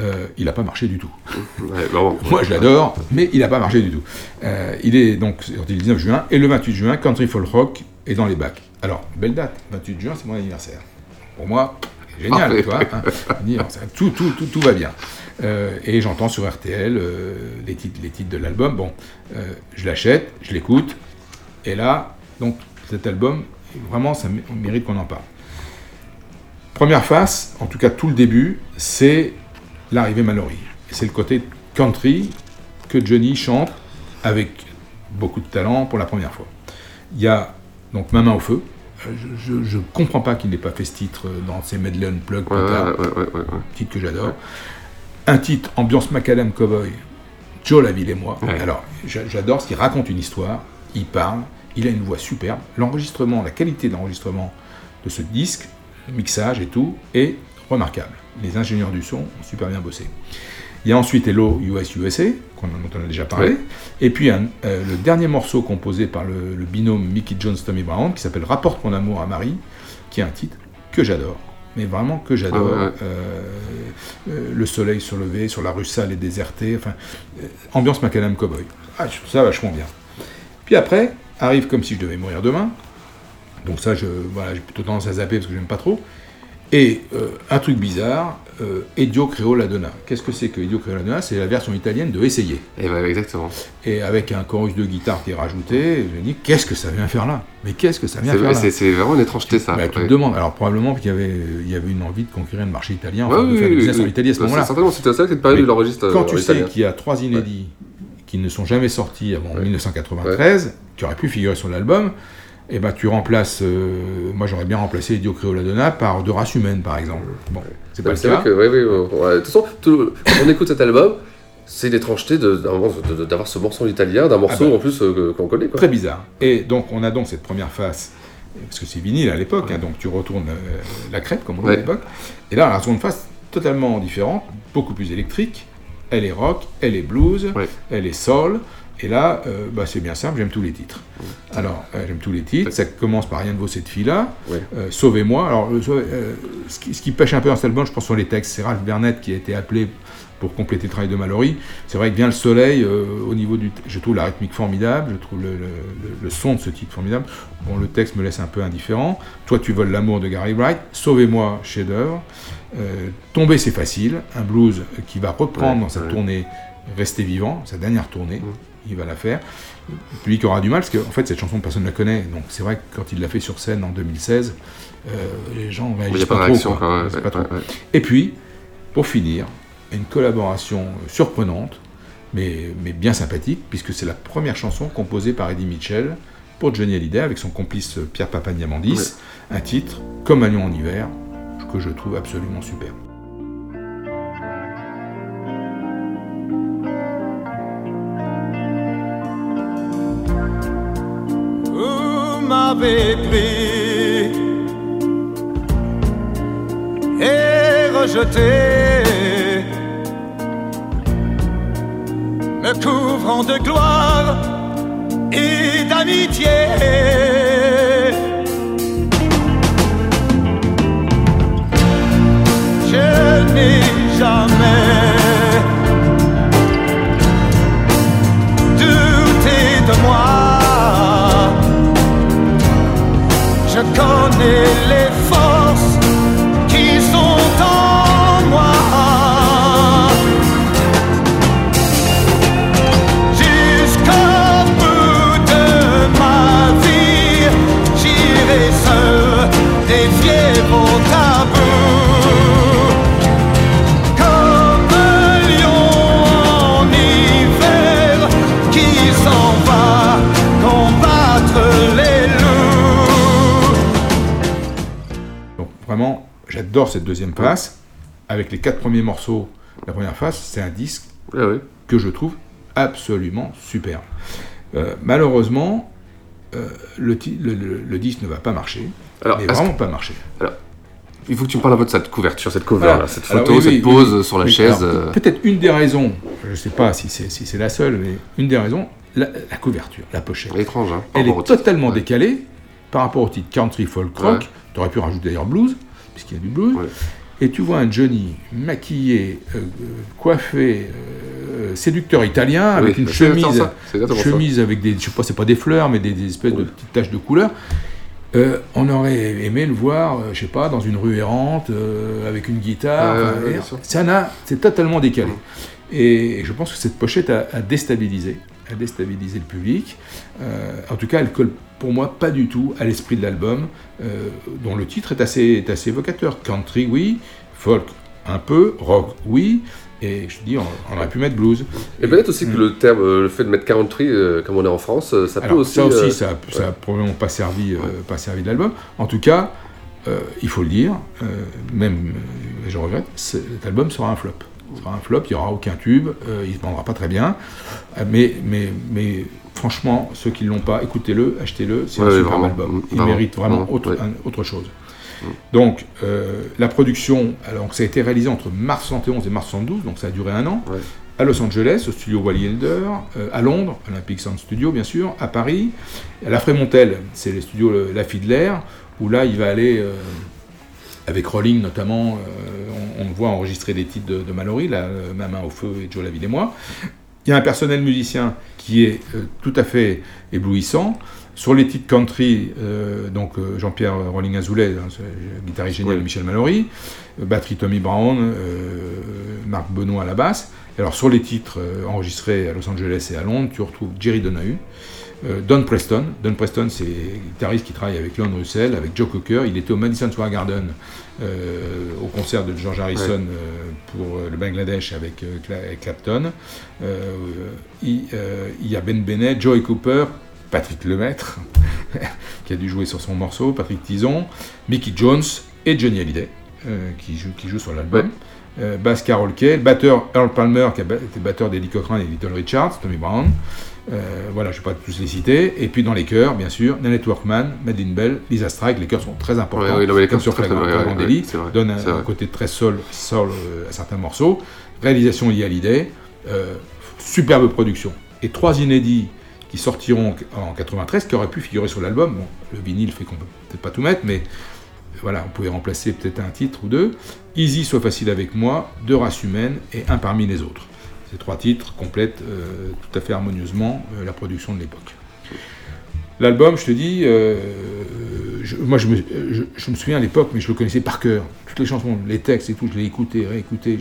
Euh, il n'a pas marché du tout. Moi je l'adore, mais il n'a pas marché du tout. Euh, il est donc sorti le 19 juin et le 28 juin, Country Folk Rock est dans les bacs. Alors, belle date, 28 juin, c'est mon anniversaire. Pour moi, génial, tu vois. hein. Tout, tout, tout, tout va bien. Euh, et j'entends sur RTL euh, les, titres, les titres de l'album. Bon, euh, je l'achète, je l'écoute, et là, donc cet album, vraiment, ça mé- mérite qu'on en parle. Première face, en tout cas tout le début, c'est l'arrivée Mallory. C'est le côté country que Johnny chante avec beaucoup de talent pour la première fois. Il y a donc Ma main au feu. Euh, Je ne comprends pas qu'il n'ait pas fait ce titre dans ses medley unplug plus Ouais, titre que j'adore. Un titre ambiance Macadam Cowboy, Joe Laville et moi. Alors, j'a- j'adore ce qu'il raconte une histoire, il parle, il a une voix superbe. L'enregistrement, la qualité de l'enregistrement de ce disque, le mixage et tout, est remarquable. Les ingénieurs du son ont super bien bossé. Il y a ensuite Hello US USA, qu'on- dont on a déjà parlé. Et puis un- euh, le dernier morceau composé par le, le binôme Mickey Jones-Tommy Brown, qui s'appelle Rapporte mon amour à Marie, qui est un titre que j'adore. Mais vraiment que j'adore. Ouais, ouais. Euh, euh, le soleil se lever, sur la rue sale et désertée. Enfin, ambiance Macadam Cowboy. Ah, je trouve ça vachement bien. Puis après, arrive comme si je devais mourir demain. Donc ça, je, voilà, j'ai plutôt tendance à zapper parce que j'aime pas trop. Et euh, un truc bizarre, euh, Edio Creo la Donna. Qu'est-ce que c'est que Edio Creo la Donna C'est la version italienne de Essayer. Et ouais, exactement. Et avec un chorus de guitare qui est rajouté, je me dis, qu'est-ce que ça vient faire là? Mais qu'est-ce que ça vient faire là? c'est- vraiment une étrangeté, ça. Bah, tu te Ouais. demandes. Alors probablement qu'il y avait, il y avait une envie de conquérir le marché italien, Ouais, enfin, de oui, faire oui, du business oui, en Italie à ce oui. moment-là. C'est certainement, c'était ça, cette période il enregistre, Quand tu sais qu'il y a trois inédits qui ne sont jamais sortis avant 1993, qui auraient pu figurer sur l'album, et ben tu remplaces, euh, moi j'aurais bien remplacé Dio Creo la Donna par De race humaine par exemple. Bon, c'est pas Ouais, le cas. vrai que, ouais, ouais, ouais. De toute façon, tout- quand on écoute cet album, c'est l'étrangeté d'avoir ce morceau en italien, d'un morceau Ah bah. en plus euh, qu'on connaît. Quoi. Très bizarre. Et donc, on a donc cette première face, parce que c'est vinyle à l'époque, hein, donc tu retournes euh, la crêpe, comme on dit à l'époque. Et là, la seconde face, totalement différente, beaucoup plus électrique. Elle est rock, elle est blues, elle est soul. Et là, euh, bah, c'est bien simple, j'aime tous les titres. Alors, euh, j'aime tous les titres. Ça commence par Rien ne vaut cette fille-là. Euh, Sauvez-moi. Alors, le ce, qui, ce qui pêche un peu dans cet album, je pense, sur les textes, c'est Ralph Burnett qui a été appelé pour compléter le travail de Mallory. C'est vrai que bien le soleil, au niveau du. Je trouve la rythmique formidable, je trouve le, le- le- le son de ce titre formidable. Bon, le texte me laisse un peu indifférent. Toi, tu voles l'amour de Gary Wright. Sauvez-moi, chef-d'œuvre. Tomber, c'est facile. Un blues qui va reprendre Ouais, dans sa tournée Rester vivant, sa dernière tournée. Il va la faire. Lui qui aura du mal, parce qu'en en fait, cette chanson, personne ne la connaît. Donc, c'est vrai que quand il l'a fait sur scène en 2016, euh, les gens réagissent pas pas, trop. réaction, quoi. quoi, ouais, C'est ouais, pas trop. ouais, ouais. Et puis, pour finir, une collaboration euh, surprenante, mais, mais bien sympathique, puisque c'est la première chanson composée par Eddie Mitchell pour Johnny Hallyday avec son complice euh, Pierre Papadiamandis, un titre, Comme un lion en hiver, que je trouve absolument superbe. M'avait pris et rejeté, me couvrant de gloire et d'amitié. Cette deuxième face. Avec les quatre premiers morceaux, la première face, c'est un disque que je trouve absolument superbe. Euh, malheureusement, euh, le, ti- le- le- le disque ne va pas marcher. Alors, mais vraiment que- pas marcher. Alors, il faut que tu me parles un peu de cette couverture, cette cover, là, cette photo, oui, cette pose sur la chaise. euh, Peut-être une des raisons, je ne sais pas si c'est si la seule, mais une des raisons, la, la couverture, la pochette. étrange, hein, Elle est totalement décalée par rapport au titre country folk rock. Ouais. Tu aurais pu rajouter d'ailleurs blues, puisqu'il y a du blues. Et tu vois un Johnny maquillé, euh, coiffé, euh, séducteur italien, avec Oui, une exactement chemise, ça, chemise avec des, je sais pas, c'est pas des fleurs, mais des, des espèces de petites taches de couleur. Euh, on aurait aimé le voir, je sais pas, dans une rue errante, avec une guitare. Ça n'a, c'est totalement décalé. Et je pense que cette pochette a, a déstabilisé, a déstabilisé le public. Euh, en tout cas, elle colle pour moi pas du tout à l'esprit de l'album, euh, dont le titre est assez, est assez évocateur. Country, oui, folk, un peu, rock, oui. Et je te dis, on, on aurait pu mettre blues. Et peut-être aussi que le terme, euh, le fait de mettre country, euh, comme on est en France, ça peut aussi. ça aussi, ça, ça a probablement pas servi, pas servi de l'album. En tout cas, il faut le dire, même, je regrette, cet album sera un flop. Sera un flop, il n'y aura aucun tube, euh, il ne se vendra pas très bien. Euh, mais, mais, mais franchement, ceux qui ne l'ont pas, écoutez-le, achetez-le, c'est Ouais, un super vraiment, album. Il vraiment, mérite vraiment vraiment, autre, ouais. un- autre chose. Donc, euh, la production, alors ça a été réalisé entre mars 71 et mars 72, donc ça a duré un an. À Los Angeles, au studio Wally Elder, euh, à Londres, Olympic Sound Studio bien sûr, à Paris, à la Frémontel, c'est le studio euh, La Fiddler, où là il va aller, avec Rolling notamment, euh, on, on voit enregistrer des titres de, de Mallory, là, euh, Ma main au feu et Joe Laville et moi. Il y a un personnel musicien qui est euh, tout à fait éblouissant. Sur les titres country, euh, donc Jean-Pierre Rolling Azoulay, hein, guitariste génial de Michel Mallory, batterie Tommy Brown, euh, Marc Benoît à la basse. Et alors sur les titres enregistrés à Los Angeles et à Londres, tu retrouves Jerry Donahue, Don Preston. Don Preston, c'est un guitariste qui travaille avec Lon Russell, avec Joe Cocker. Il était au Madison Square Garden euh, au concert de George Harrison Ouais. euh, pour euh, le Bangladesh avec, euh, Cla- avec Clapton. Euh, il, euh, il y a Ben Bennett, Joey Cooper, Patrick Lemaître, qui a dû jouer sur son morceau, Patrick Tison, Mickey Jones et Johnny Hallyday, euh, qui, joue, qui joue sur l'album. Euh, basse Carol Kay, batteur Earl Palmer, qui a été batteur d'Eddie Cochran et Little Richards, Tommy Brown. Euh, voilà, je ne vais pas tous les citer. Et puis dans les chœurs, bien sûr, Nanette Workman, Madeleine Bell, Lisa Strike, les chœurs sont très importants. Ouais, ouais, les comme sur Flagrant donne un, côté très sol, sol euh, à certains morceaux. Réalisation Lee Hallyday, euh, superbe production. Et trois inédits qui sortiront en 93, qui auraient pu figurer sur l'album. Bon, le vinyle fait qu'on peut peut-être pas tout mettre, mais voilà, on pouvait remplacer peut-être un titre ou deux. Easy, Sois facile avec moi, Deux races humaines et Un parmi les autres. Ces trois titres complètent euh, tout à fait harmonieusement euh, la production de l'époque. L'album, je te dis, euh, je- moi je me, je- je me souviens à l'époque, mais je le connaissais par cœur. Toutes les chansons, les textes et tout, je l'ai écouté, réécouté,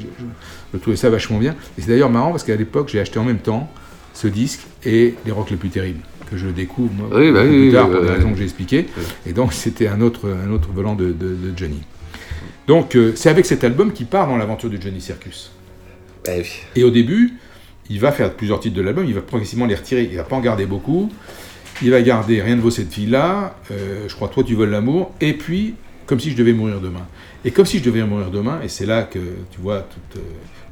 je, trouvais ça vachement bien. Et c'est d'ailleurs marrant parce qu'à l'époque, j'ai acheté en même temps ce disque et Les Rocs les plus terribles, que je découvre moi, Oui, bah oui, plus tard oui, pour des oui. raisons que j'ai expliquées. Et donc c'était un autre, un autre volant de, de- de Johnny. Donc c'est avec cet album qu'il part dans l'aventure de Johnny Circus. Et au début, il va faire plusieurs titres de l'album, il va progressivement les retirer, il va pas en garder beaucoup. Il va garder Rien ne vaut cette fille-là, euh, je crois Toi tu voles l'amour, et puis comme si je devais mourir demain. Et comme si je devais mourir demain, et c'est là que tu vois tout euh,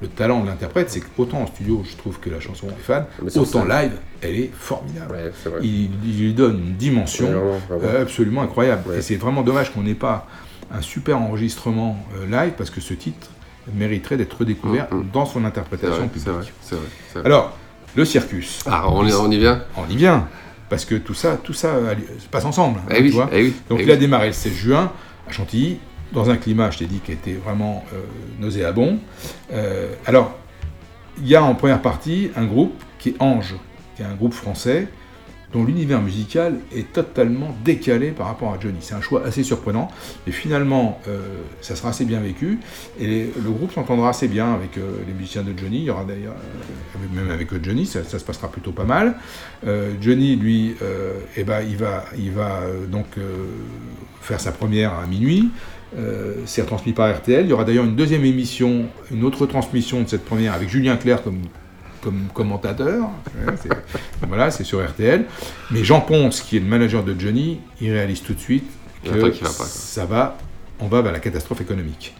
le talent de l'interprète, c'est qu'autant en studio, je trouve que la chanson est fan, autant live, elle est formidable. Ouais, il, il lui donne une dimension vraiment, vraiment. euh, absolument incroyable. Ouais. Et c'est vraiment dommage qu'on n'ait pas un super enregistrement live, parce que ce titre mériterait d'être redécouvert Mm, mm. dans son interprétation publique. c'est vrai, vrai, vrai. Alors, le circus. Ah, on y, on y vient On y vient, parce que tout ça, tout ça euh, se passe ensemble. hein, Eh oui, tu vois. eh oui, Donc eh il a démarré le 16 juin à Chantilly, dans un climat, je t'ai dit, qui était vraiment euh, nauséabond. Euh, alors, il y a en première partie un groupe qui est Ange, qui est un groupe français dont l'univers musical est totalement décalé par rapport à Johnny. C'est un choix assez surprenant, mais finalement, euh, ça sera assez bien vécu, et le groupe s'entendra assez bien avec euh, les musiciens de Johnny, il y aura d'ailleurs, euh, même avec Johnny, ça, se passera plutôt pas mal. Johnny, lui, eh ben, il va, il va donc faire sa première à minuit, c'est retransmis par RTL, il y aura d'ailleurs une deuxième émission, une autre transmission de cette première avec Julien Clerc comme comme commentateur. C'est- voilà, c'est sur RTL. Mais Jean Ponce, qui est le manager de Johnny, il réalise tout de suite que va pas, ça va, on va vers la catastrophe économique.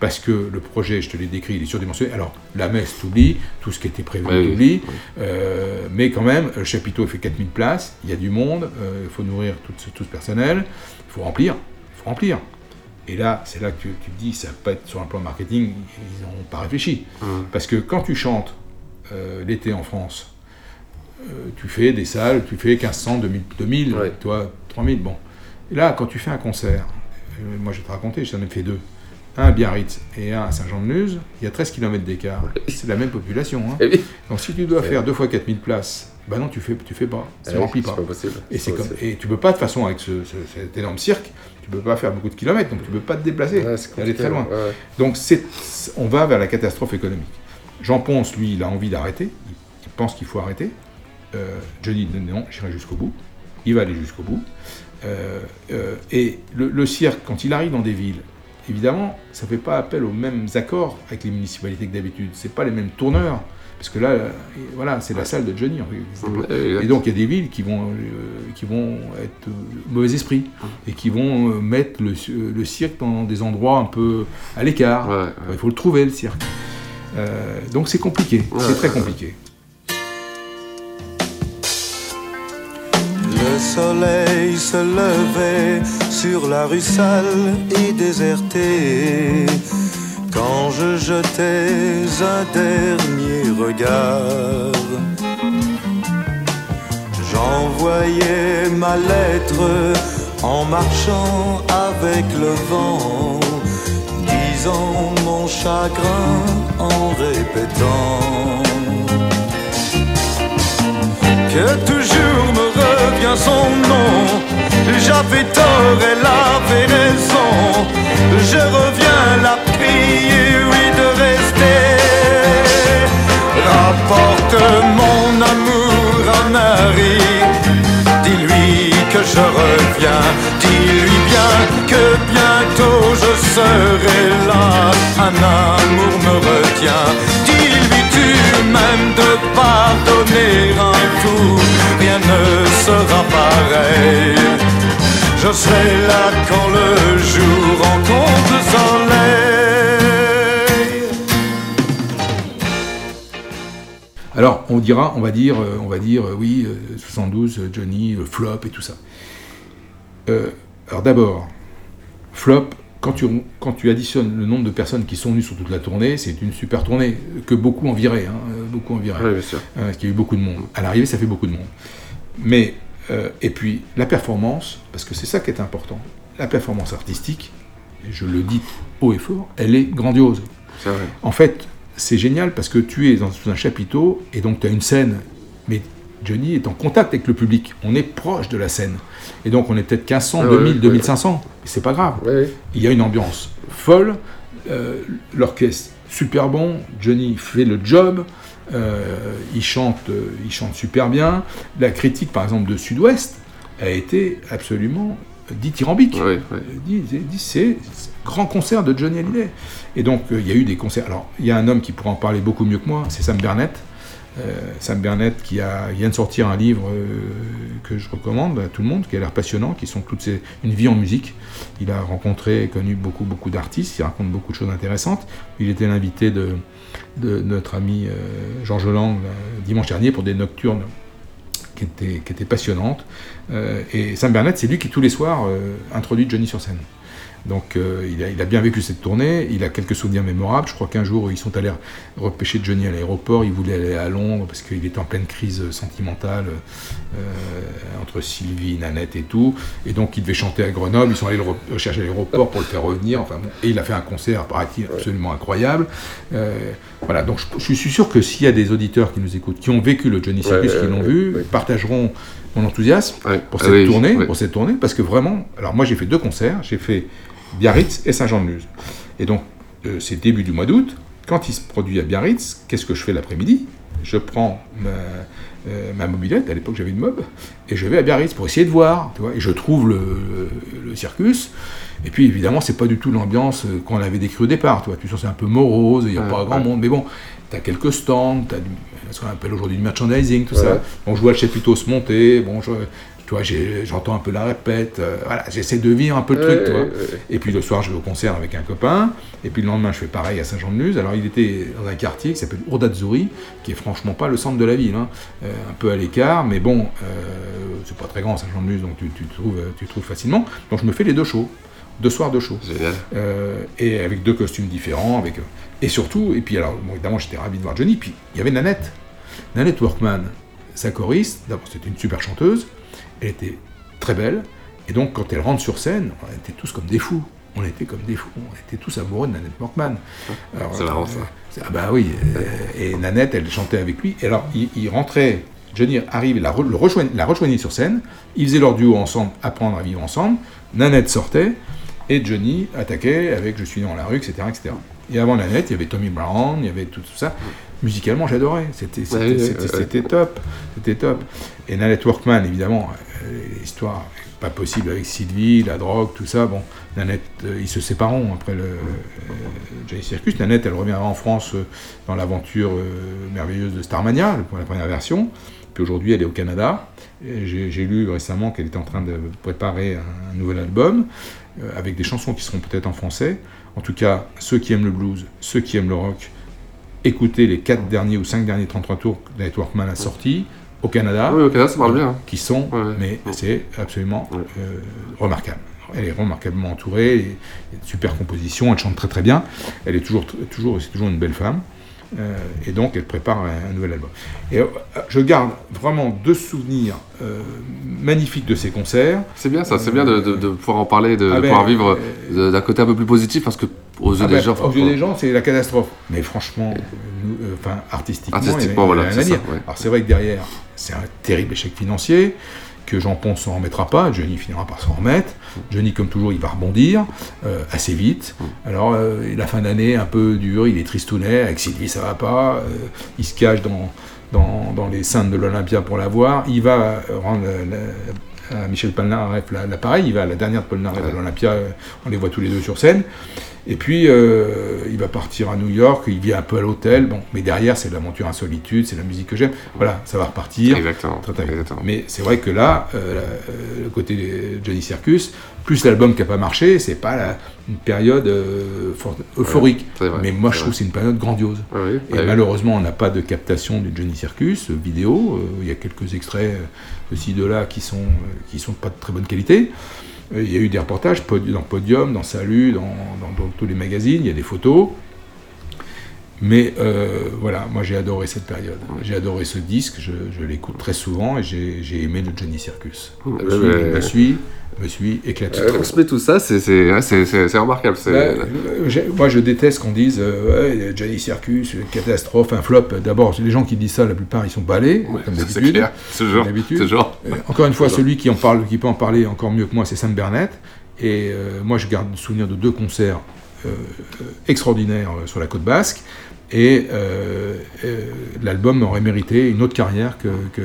Parce que le projet, je te l'ai décrit, il est surdimensionné. Alors, la messe t'oublie, tout ce qui était prévu Oui, oui, t'oublie. Euh, mais quand même, le chapiteau fait 4000 places, il y a du monde, euh, il faut nourrir tout, ce- tout ce personnel, il faut remplir, il faut remplir. Et là, c'est là que tu, tu te dis, ça pas être sur un plan marketing, ils n'ont pas réfléchi. Hum. Parce que quand tu chantes euh, l'été en France, euh, tu fais des salles, tu fais 1500, 2000, 2000 Ouais. toi, 3000, bon. Et là, quand tu fais un concert, euh, moi je vais te raconter, j'en ai fait deux. Un à Biarritz et un à Saint-Jean-de-Luz, il y a 13 km d'écart. C'est la même population. hein. Eh. Donc si tu dois faire deux fois 4000 places, bah non, tu fais, tu fais pas, oui, remplis c'est pas. Et, c'est comme, et tu peux pas, de façon, avec ce, ce- cet énorme cirque, tu peux pas faire beaucoup de kilomètres, donc tu peux pas te déplacer, Ouais, aller très loin. ouais. Donc c'est, on va vers la catastrophe économique. Jean Ponce, lui, il a envie d'arrêter, il, pense qu'il faut arrêter. Euh, Johnny dit non, j'irai jusqu'au bout. Il va aller jusqu'au bout. Euh, euh, et le, le cirque, quand il arrive dans des villes, évidemment, ça ne fait pas appel aux mêmes accords avec les municipalités que d'habitude. C'est pas les mêmes tourneurs. Parce que là, voilà, c'est la salle de Johnny. en fait. Ouais, exact. Et donc, il y a des villes qui vont, qui vont être mauvais esprit et qui vont mettre le, le cirque dans des endroits un peu à l'écart. Ouais, ouais. Il faut le trouver, le cirque. Euh, donc, c'est compliqué. C'est très compliqué. Le soleil se levait sur la rue sale et désertée quand je jetais un dernier regard. J'envoyais ma lettre en marchant avec le vent, disant mon chagrin en répétant que toujours me revient son nom. J'avais tort, elle avait raison. Je reviens la prier, oui, de rester. Rapporte mon amour à Marie. Dis-lui que je reviens. Dis-lui que bientôt je serai là. Un amour me retient. Dis-lui tu m'aimes de pardonner un fou. Rien ne sera pareil. Je serai là quand le jour rencontre le soleil. Alors, on dira, on va dire, euh, on va dire, euh, oui, euh, 72, euh, Johnny, flop et tout ça. Euh, alors d'abord, flop, quand tu, quand tu additionnes le nombre de personnes qui sont venues sur toute la tournée, c'est une super tournée que beaucoup enviraient, hein, euh, beaucoup enviraient. Ouais, bien sûr. Euh, parce qu'il y a eu beaucoup de monde. À l'arrivée, ça fait beaucoup de monde. Mais, euh, et puis, la performance, parce que c'est ça qui est important, la performance artistique, et je le dis haut et fort, elle est grandiose. C'est vrai. En fait, c'est génial parce que tu es dans sous un chapiteau et donc tu as une scène, mais Johnny est en contact avec le public. On est proche de la scène. Et donc on est peut-être 1500, Ah ouais, 2000, ouais, 2500. Mais c'est pas grave. Ouais, ouais. Il y a une ambiance folle. euh, L'orchestre super bon. Johnny fait le job. euh, il, chante, euh, il chante super bien. La critique, par exemple, de Sud-Ouest a été absolument dithyrambique. Ouais, ouais. Euh, c'est grand concert de Johnny Hallyday. Et donc, euh, il y a eu des concerts. Alors, il y a un homme qui pourra en parler beaucoup mieux que moi, c'est Sam Burnett, Sam Burnett qui a, vient de sortir un livre que je recommande à tout le monde, qui a l'air passionnant, qui sont toutes une vie en musique. Il a rencontré et connu beaucoup, beaucoup d'artistes, il raconte beaucoup de choses intéressantes. Il était l'invité de, notre ami Georges Lang dimanche dernier pour des nocturnes qui étaient, passionnantes. et Sam Burnett, c'est lui qui tous les soirs introduit Johnny sur scène. Donc euh, il, a, il, a, bien vécu cette tournée, il a quelques souvenirs mémorables. Je crois qu'un jour, ils sont allés repêcher Johnny à l'aéroport, il voulait aller à Londres parce qu'il était en pleine crise sentimentale euh, entre Sylvie, Nanette et tout. Et donc il devait chanter à Grenoble, ils sont allés le rechercher à l'aéroport pour le faire revenir. Enfin, bon. Et il a fait un concert, paraît-il, absolument incroyable. Euh, voilà, donc je, je, suis sûr que s'il y a des auditeurs qui nous écoutent, qui ont vécu le Johnny Circus, ouais, qui l'ont vu, partageront mon enthousiasme pour cette Ah oui, tournée, oui. pour cette tournée, parce que vraiment, alors moi j'ai fait deux concerts, j'ai fait Biarritz et Saint-Jean-de-Luz. Et donc euh, c'est début du mois d'août. Quand il se produit à Biarritz, qu'est-ce que je fais l'après-midi? Je prends ma, euh, ma mobilette, à l'époque j'avais une mob, et je vais à Biarritz pour essayer de voir, tu vois, et je trouve le, le, le circus. Et puis évidemment, c'est pas du tout l'ambiance euh, qu'on avait décrit au départ, tu vois. Tu sens c'est un peu morose, il n'y a Ouais, pas grand monde, mais bon, tu as quelques stands, tu as ce qu'on appelle aujourd'hui du merchandising, tout Ouais. ça. Bon, je vois le chapiteau se monter, bon, je, tu vois, j'entends un peu la répète, euh, voilà, j'essaie de vivre un peu le truc, tu vois. Et puis le soir, je vais au concert avec un copain, et puis le lendemain, je fais pareil à Saint-Jean-de-Luz. Alors, il était dans un quartier qui s'appelle Ourdazouri, qui est franchement pas le centre de la ville, hein. Euh, un peu à l'écart, mais bon, euh, c'est pas très grand Saint-Jean-de-Luz, donc tu, tu trouves, tu trouves facilement. Donc, je me fais les deux shows, deux soirs, shows. Génial. Euh, et avec deux costumes différents, avec, et surtout, et puis alors, bon, évidemment, j'étais ravi de voir Johnny, puis il y avait Nanette. Nanette Workman, sa choriste, d'abord, c'était une super chanteuse, elle était très belle, et donc, quand elle rentre sur scène, on était tous comme des fous. On était comme des fous, on était tous amoureux de Nanette. Alors, C'est marrant, ça. c'est- Ah bah oui, euh, et Nanette, elle chantait avec lui, et alors, il, il rentrait, Johnny arrive, la, re- la sur scène, ils faisaient leur duo ensemble, apprendre à vivre ensemble, Nanette sortait, et Johnny attaquait avec Je suis dans la rue, etc. etc. Et avant Nanette, il y avait Tommy Brown, il y avait tout, tout ça. Musicalement, j'adorais. C'était Ouais, ouais, top. C'était top. Et Nanette Workman, évidemment, euh, l'histoire pas possible avec Sylvie, la drogue, tout ça. Bon, Nanette, euh, ils se sépareront après le euh, Johnny Circus. Nanette, elle reviendra en France euh, dans l'aventure merveilleuse de Starmania, pour la première version. Puis aujourd'hui, elle est au Canada. J'ai lu récemment qu'elle était en train de préparer un, un nouvel album avec des chansons qui seront peut-être en français. En tout cas, ceux qui aiment le blues, ceux qui aiment le rock, écoutez les quatre derniers ou cinq derniers 33 tours que Workman a sortis au Canada. Oui, au Canada, ça marche bien. Qui sont, mais c'est absolument euh, remarquable. Elle est remarquablement entourée, il y a une super composition, elle chante très très bien. Elle est toujours, toujours, c'est toujours une belle femme. Euh, et donc, elle prépare un, un nouvel album. Et euh, je garde vraiment deux souvenirs euh, magnifiques de ces concerts. C'est bien ça, c'est bien de, de- de pouvoir en parler, de, Ah de ben, pouvoir vivre d'un côté un peu plus positif parce que aux yeux Ah des ben, gens. aux yeux des gens, c'est la catastrophe. Mais franchement, enfin, artistiquement, Artistiquement, il y a- voilà, rien c'est à ça, dire. ouais. Alors c'est vrai que derrière, c'est un terrible échec financier, que Jean Pons s'en remettra pas, Johnny finira par s'en remettre. Johnny, comme toujours, il va rebondir euh, assez vite. Alors, euh, la fin d'année, un peu dure, il est tristounet, avec Sylvie, ça va pas, euh, il se cache dans, dans, dans les scènes de l'Olympia pour la voir, il va rendre la- la- à Michel Polnareff la- l'appareil, il va à la dernière de Polnareff à l'Olympia, on les voit tous les deux sur scène. Et puis, euh, il va partir à New York, il vit un peu à l'hôtel, bon, mais derrière, c'est de l'aventure insolitude, c'est la musique que j'aime. Voilà, ça va repartir. Exactement. Très, très. Mais c'est vrai que là, euh, la- euh, le côté de Johnny Circus, plus l'album qui n'a pas marché, c'est pas la- une période euh, euphorique. vrai, mais moi, je trouve que c'est une période grandiose. Ah oui, Et ah oui. malheureusement, on n'a pas de captation du Johnny Circus vidéo. Il y a quelques extraits de ci, de là qui sont, qui sont pas de très bonne qualité. Il y a eu des reportages dans Podium, dans Salut, dans, dans- dans tous les magazines, il y a des photos. Mais euh, voilà, moi j'ai adoré cette période. J'ai adoré ce disque, je, je l'écoute très souvent et j'ai aimé le Johnny Circus. Je me suis, me suis, me suis éclaté. Euh, on se met tout ça, c'est remarquable. Bah, euh, moi, je déteste qu'on dise euh, ouais, Johnny Circus, une catastrophe, un flop. D'abord, les gens qui disent ça, la plupart, ils sont balais, comme c'est d'habitude. C'est c'est genre. Encore une fois, celui qui en parle, qui peut en parler encore mieux que moi, c'est Sam Burnett. Et euh, moi, je garde le souvenir de deux concerts euh, extraordinaires euh, sur la côte basque. Et l'album aurait mérité une autre carrière que, que,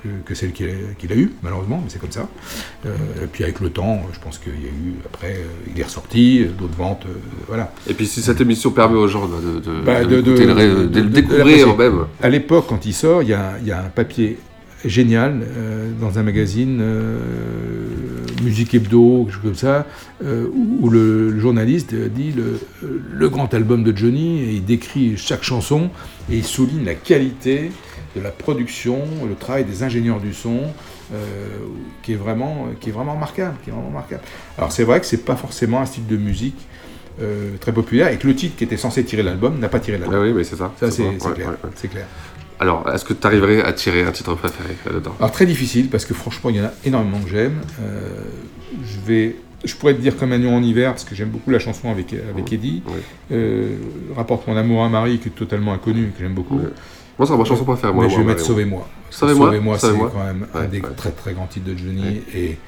que, que celle qu'il a, eue, malheureusement, mais c'est comme ça. Et puis avec le temps, je pense qu'il y a eu, après, il est ressorti, d'autres ventes, voilà. Et puis si cette émission permet aux gens de, de, Bah, de, le de découvrir même. À l'époque, quand il sort, il y a, il y a un papier génial euh, dans un magazine, euh, Musique Hebdo, quelque chose comme ça, euh, où, où le, le journaliste dit le, le grand album de Johnny, et il décrit chaque chanson, et il souligne la qualité de la production, le travail des ingénieurs du son, qui, est vraiment, qui est vraiment remarquable. Qui est vraiment remarquable. Alors c'est vrai que c'est pas forcément un style de musique très populaire, et que le titre qui était censé tirer l'album n'a pas tiré l'album. Ah oui, mais c'est ça. Ça, c'est ça, c'est ouais, clair. ouais, ouais. c'est clair. Alors, est-ce que tu arriverais à tirer un titre préféré là-dedans Alors très difficile parce que franchement il y en a énormément que j'aime. Euh, je vais, je pourrais te dire comme un en hiver parce que j'aime beaucoup la chanson avec avec Eddie. Euh, Rapporte mon amour à Marie qui est totalement inconnu que j'aime beaucoup. Moi, c'est ma chanson préférée, moi, Mais je vais mettre moi. Sauvez-moi. Sauvez-moi, Sauvez-moi, c'est quand même un des ouais. très très grands titres de Johnny et,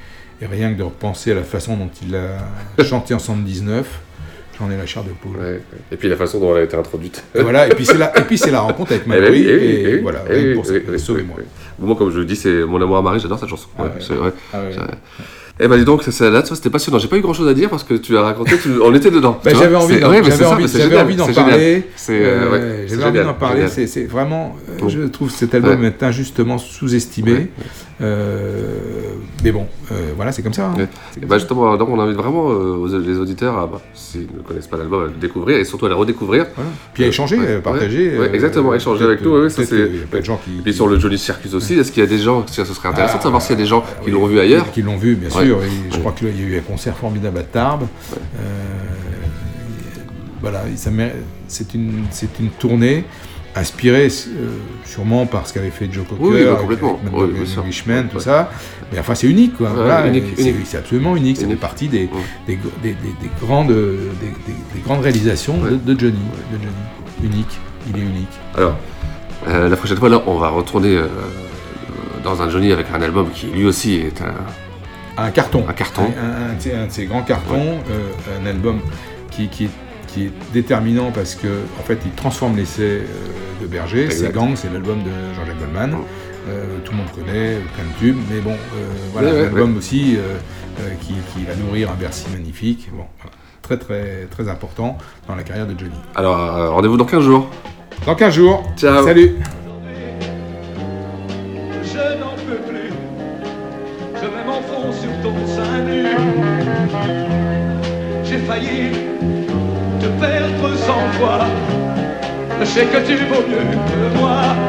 et rien que de repenser à la façon dont il a chanté en 79, j'en ai la chair de poule. Et puis la façon dont elle a été introduite. Et voilà, et puis c'est la, et puis c'est la rencontre avec Eh oui, eh oui, et eh voilà, pour ça. Sauvez-moi. Moi, comme je le dis, c'est mon amour à Marie, j'adore cette chanson. Ah Ouais, c'est vrai. Ah ouais. Eh ben dis donc, ça, c'était passionnant. J'ai pas eu grand chose à dire parce que tu as raconté, tu- on était dedans. Bah, j'avais envie d'en ouais, parler. Euh, ouais, j'avais envie d'en parler. C'est vraiment, euh, je trouve cet album est injustement sous-estimé. Euh, mais bon, euh, voilà, c'est comme ça. hein. Ouais. Bah justement, donc on invite vraiment euh, les auditeurs à, bah, s'ils ne connaissent pas l'album, à le découvrir et surtout à le redécouvrir. Puis à échanger, Ouais, partager, ouais, exactement, échanger avec nous. ouais, ça, c'est- qui- Et puis sur le Johnny Circus aussi, est-ce qu'il y a des gens, ce serait intéressant Ah, de savoir s'il y a des gens qui l'ont vu ailleurs Qui l'ont vu, bien sûr. Et je crois qu'il y a eu un concert formidable à Tarbes. Voilà, c'est une, c'est une tournée inspirée euh, sûrement par ce qu'avait fait Joe Cocker, Oui, avec- avec. Englishman, tout Ouais. ça. Mais enfin, c'est unique, quoi. Ouais, Voilà, c'est-. C'est absolument unique. Ça fait partie des, des, des- des- des grandes, des, des- des grandes réalisations de, de Johnny, de Johnny. Unique. Il est unique. Alors, euh, la prochaine fois, là, on va retourner euh, dans un Johnny avec un album qui lui aussi est un, un carton. Un carton. Un, un- un de ces- grands cartons, un album qui, qui, est, qui est déterminant parce que en fait il transforme l'essai euh, de Berger. C'est Gang, c'est l'album de Jean-Jacques Goldman. Euh, tout le monde connaît, plein de tubes, mais bon, euh, voilà, Ouais, ouais, un album ouais. aussi euh, qui, qui va nourrir un Bercy magnifique. Bon, voilà. très très très important dans la carrière de Johnny. Alors, rendez-vous dans 15 jours. Dans 15 jours. Ciao. Salut. Sais que tu vaux mieux que moi.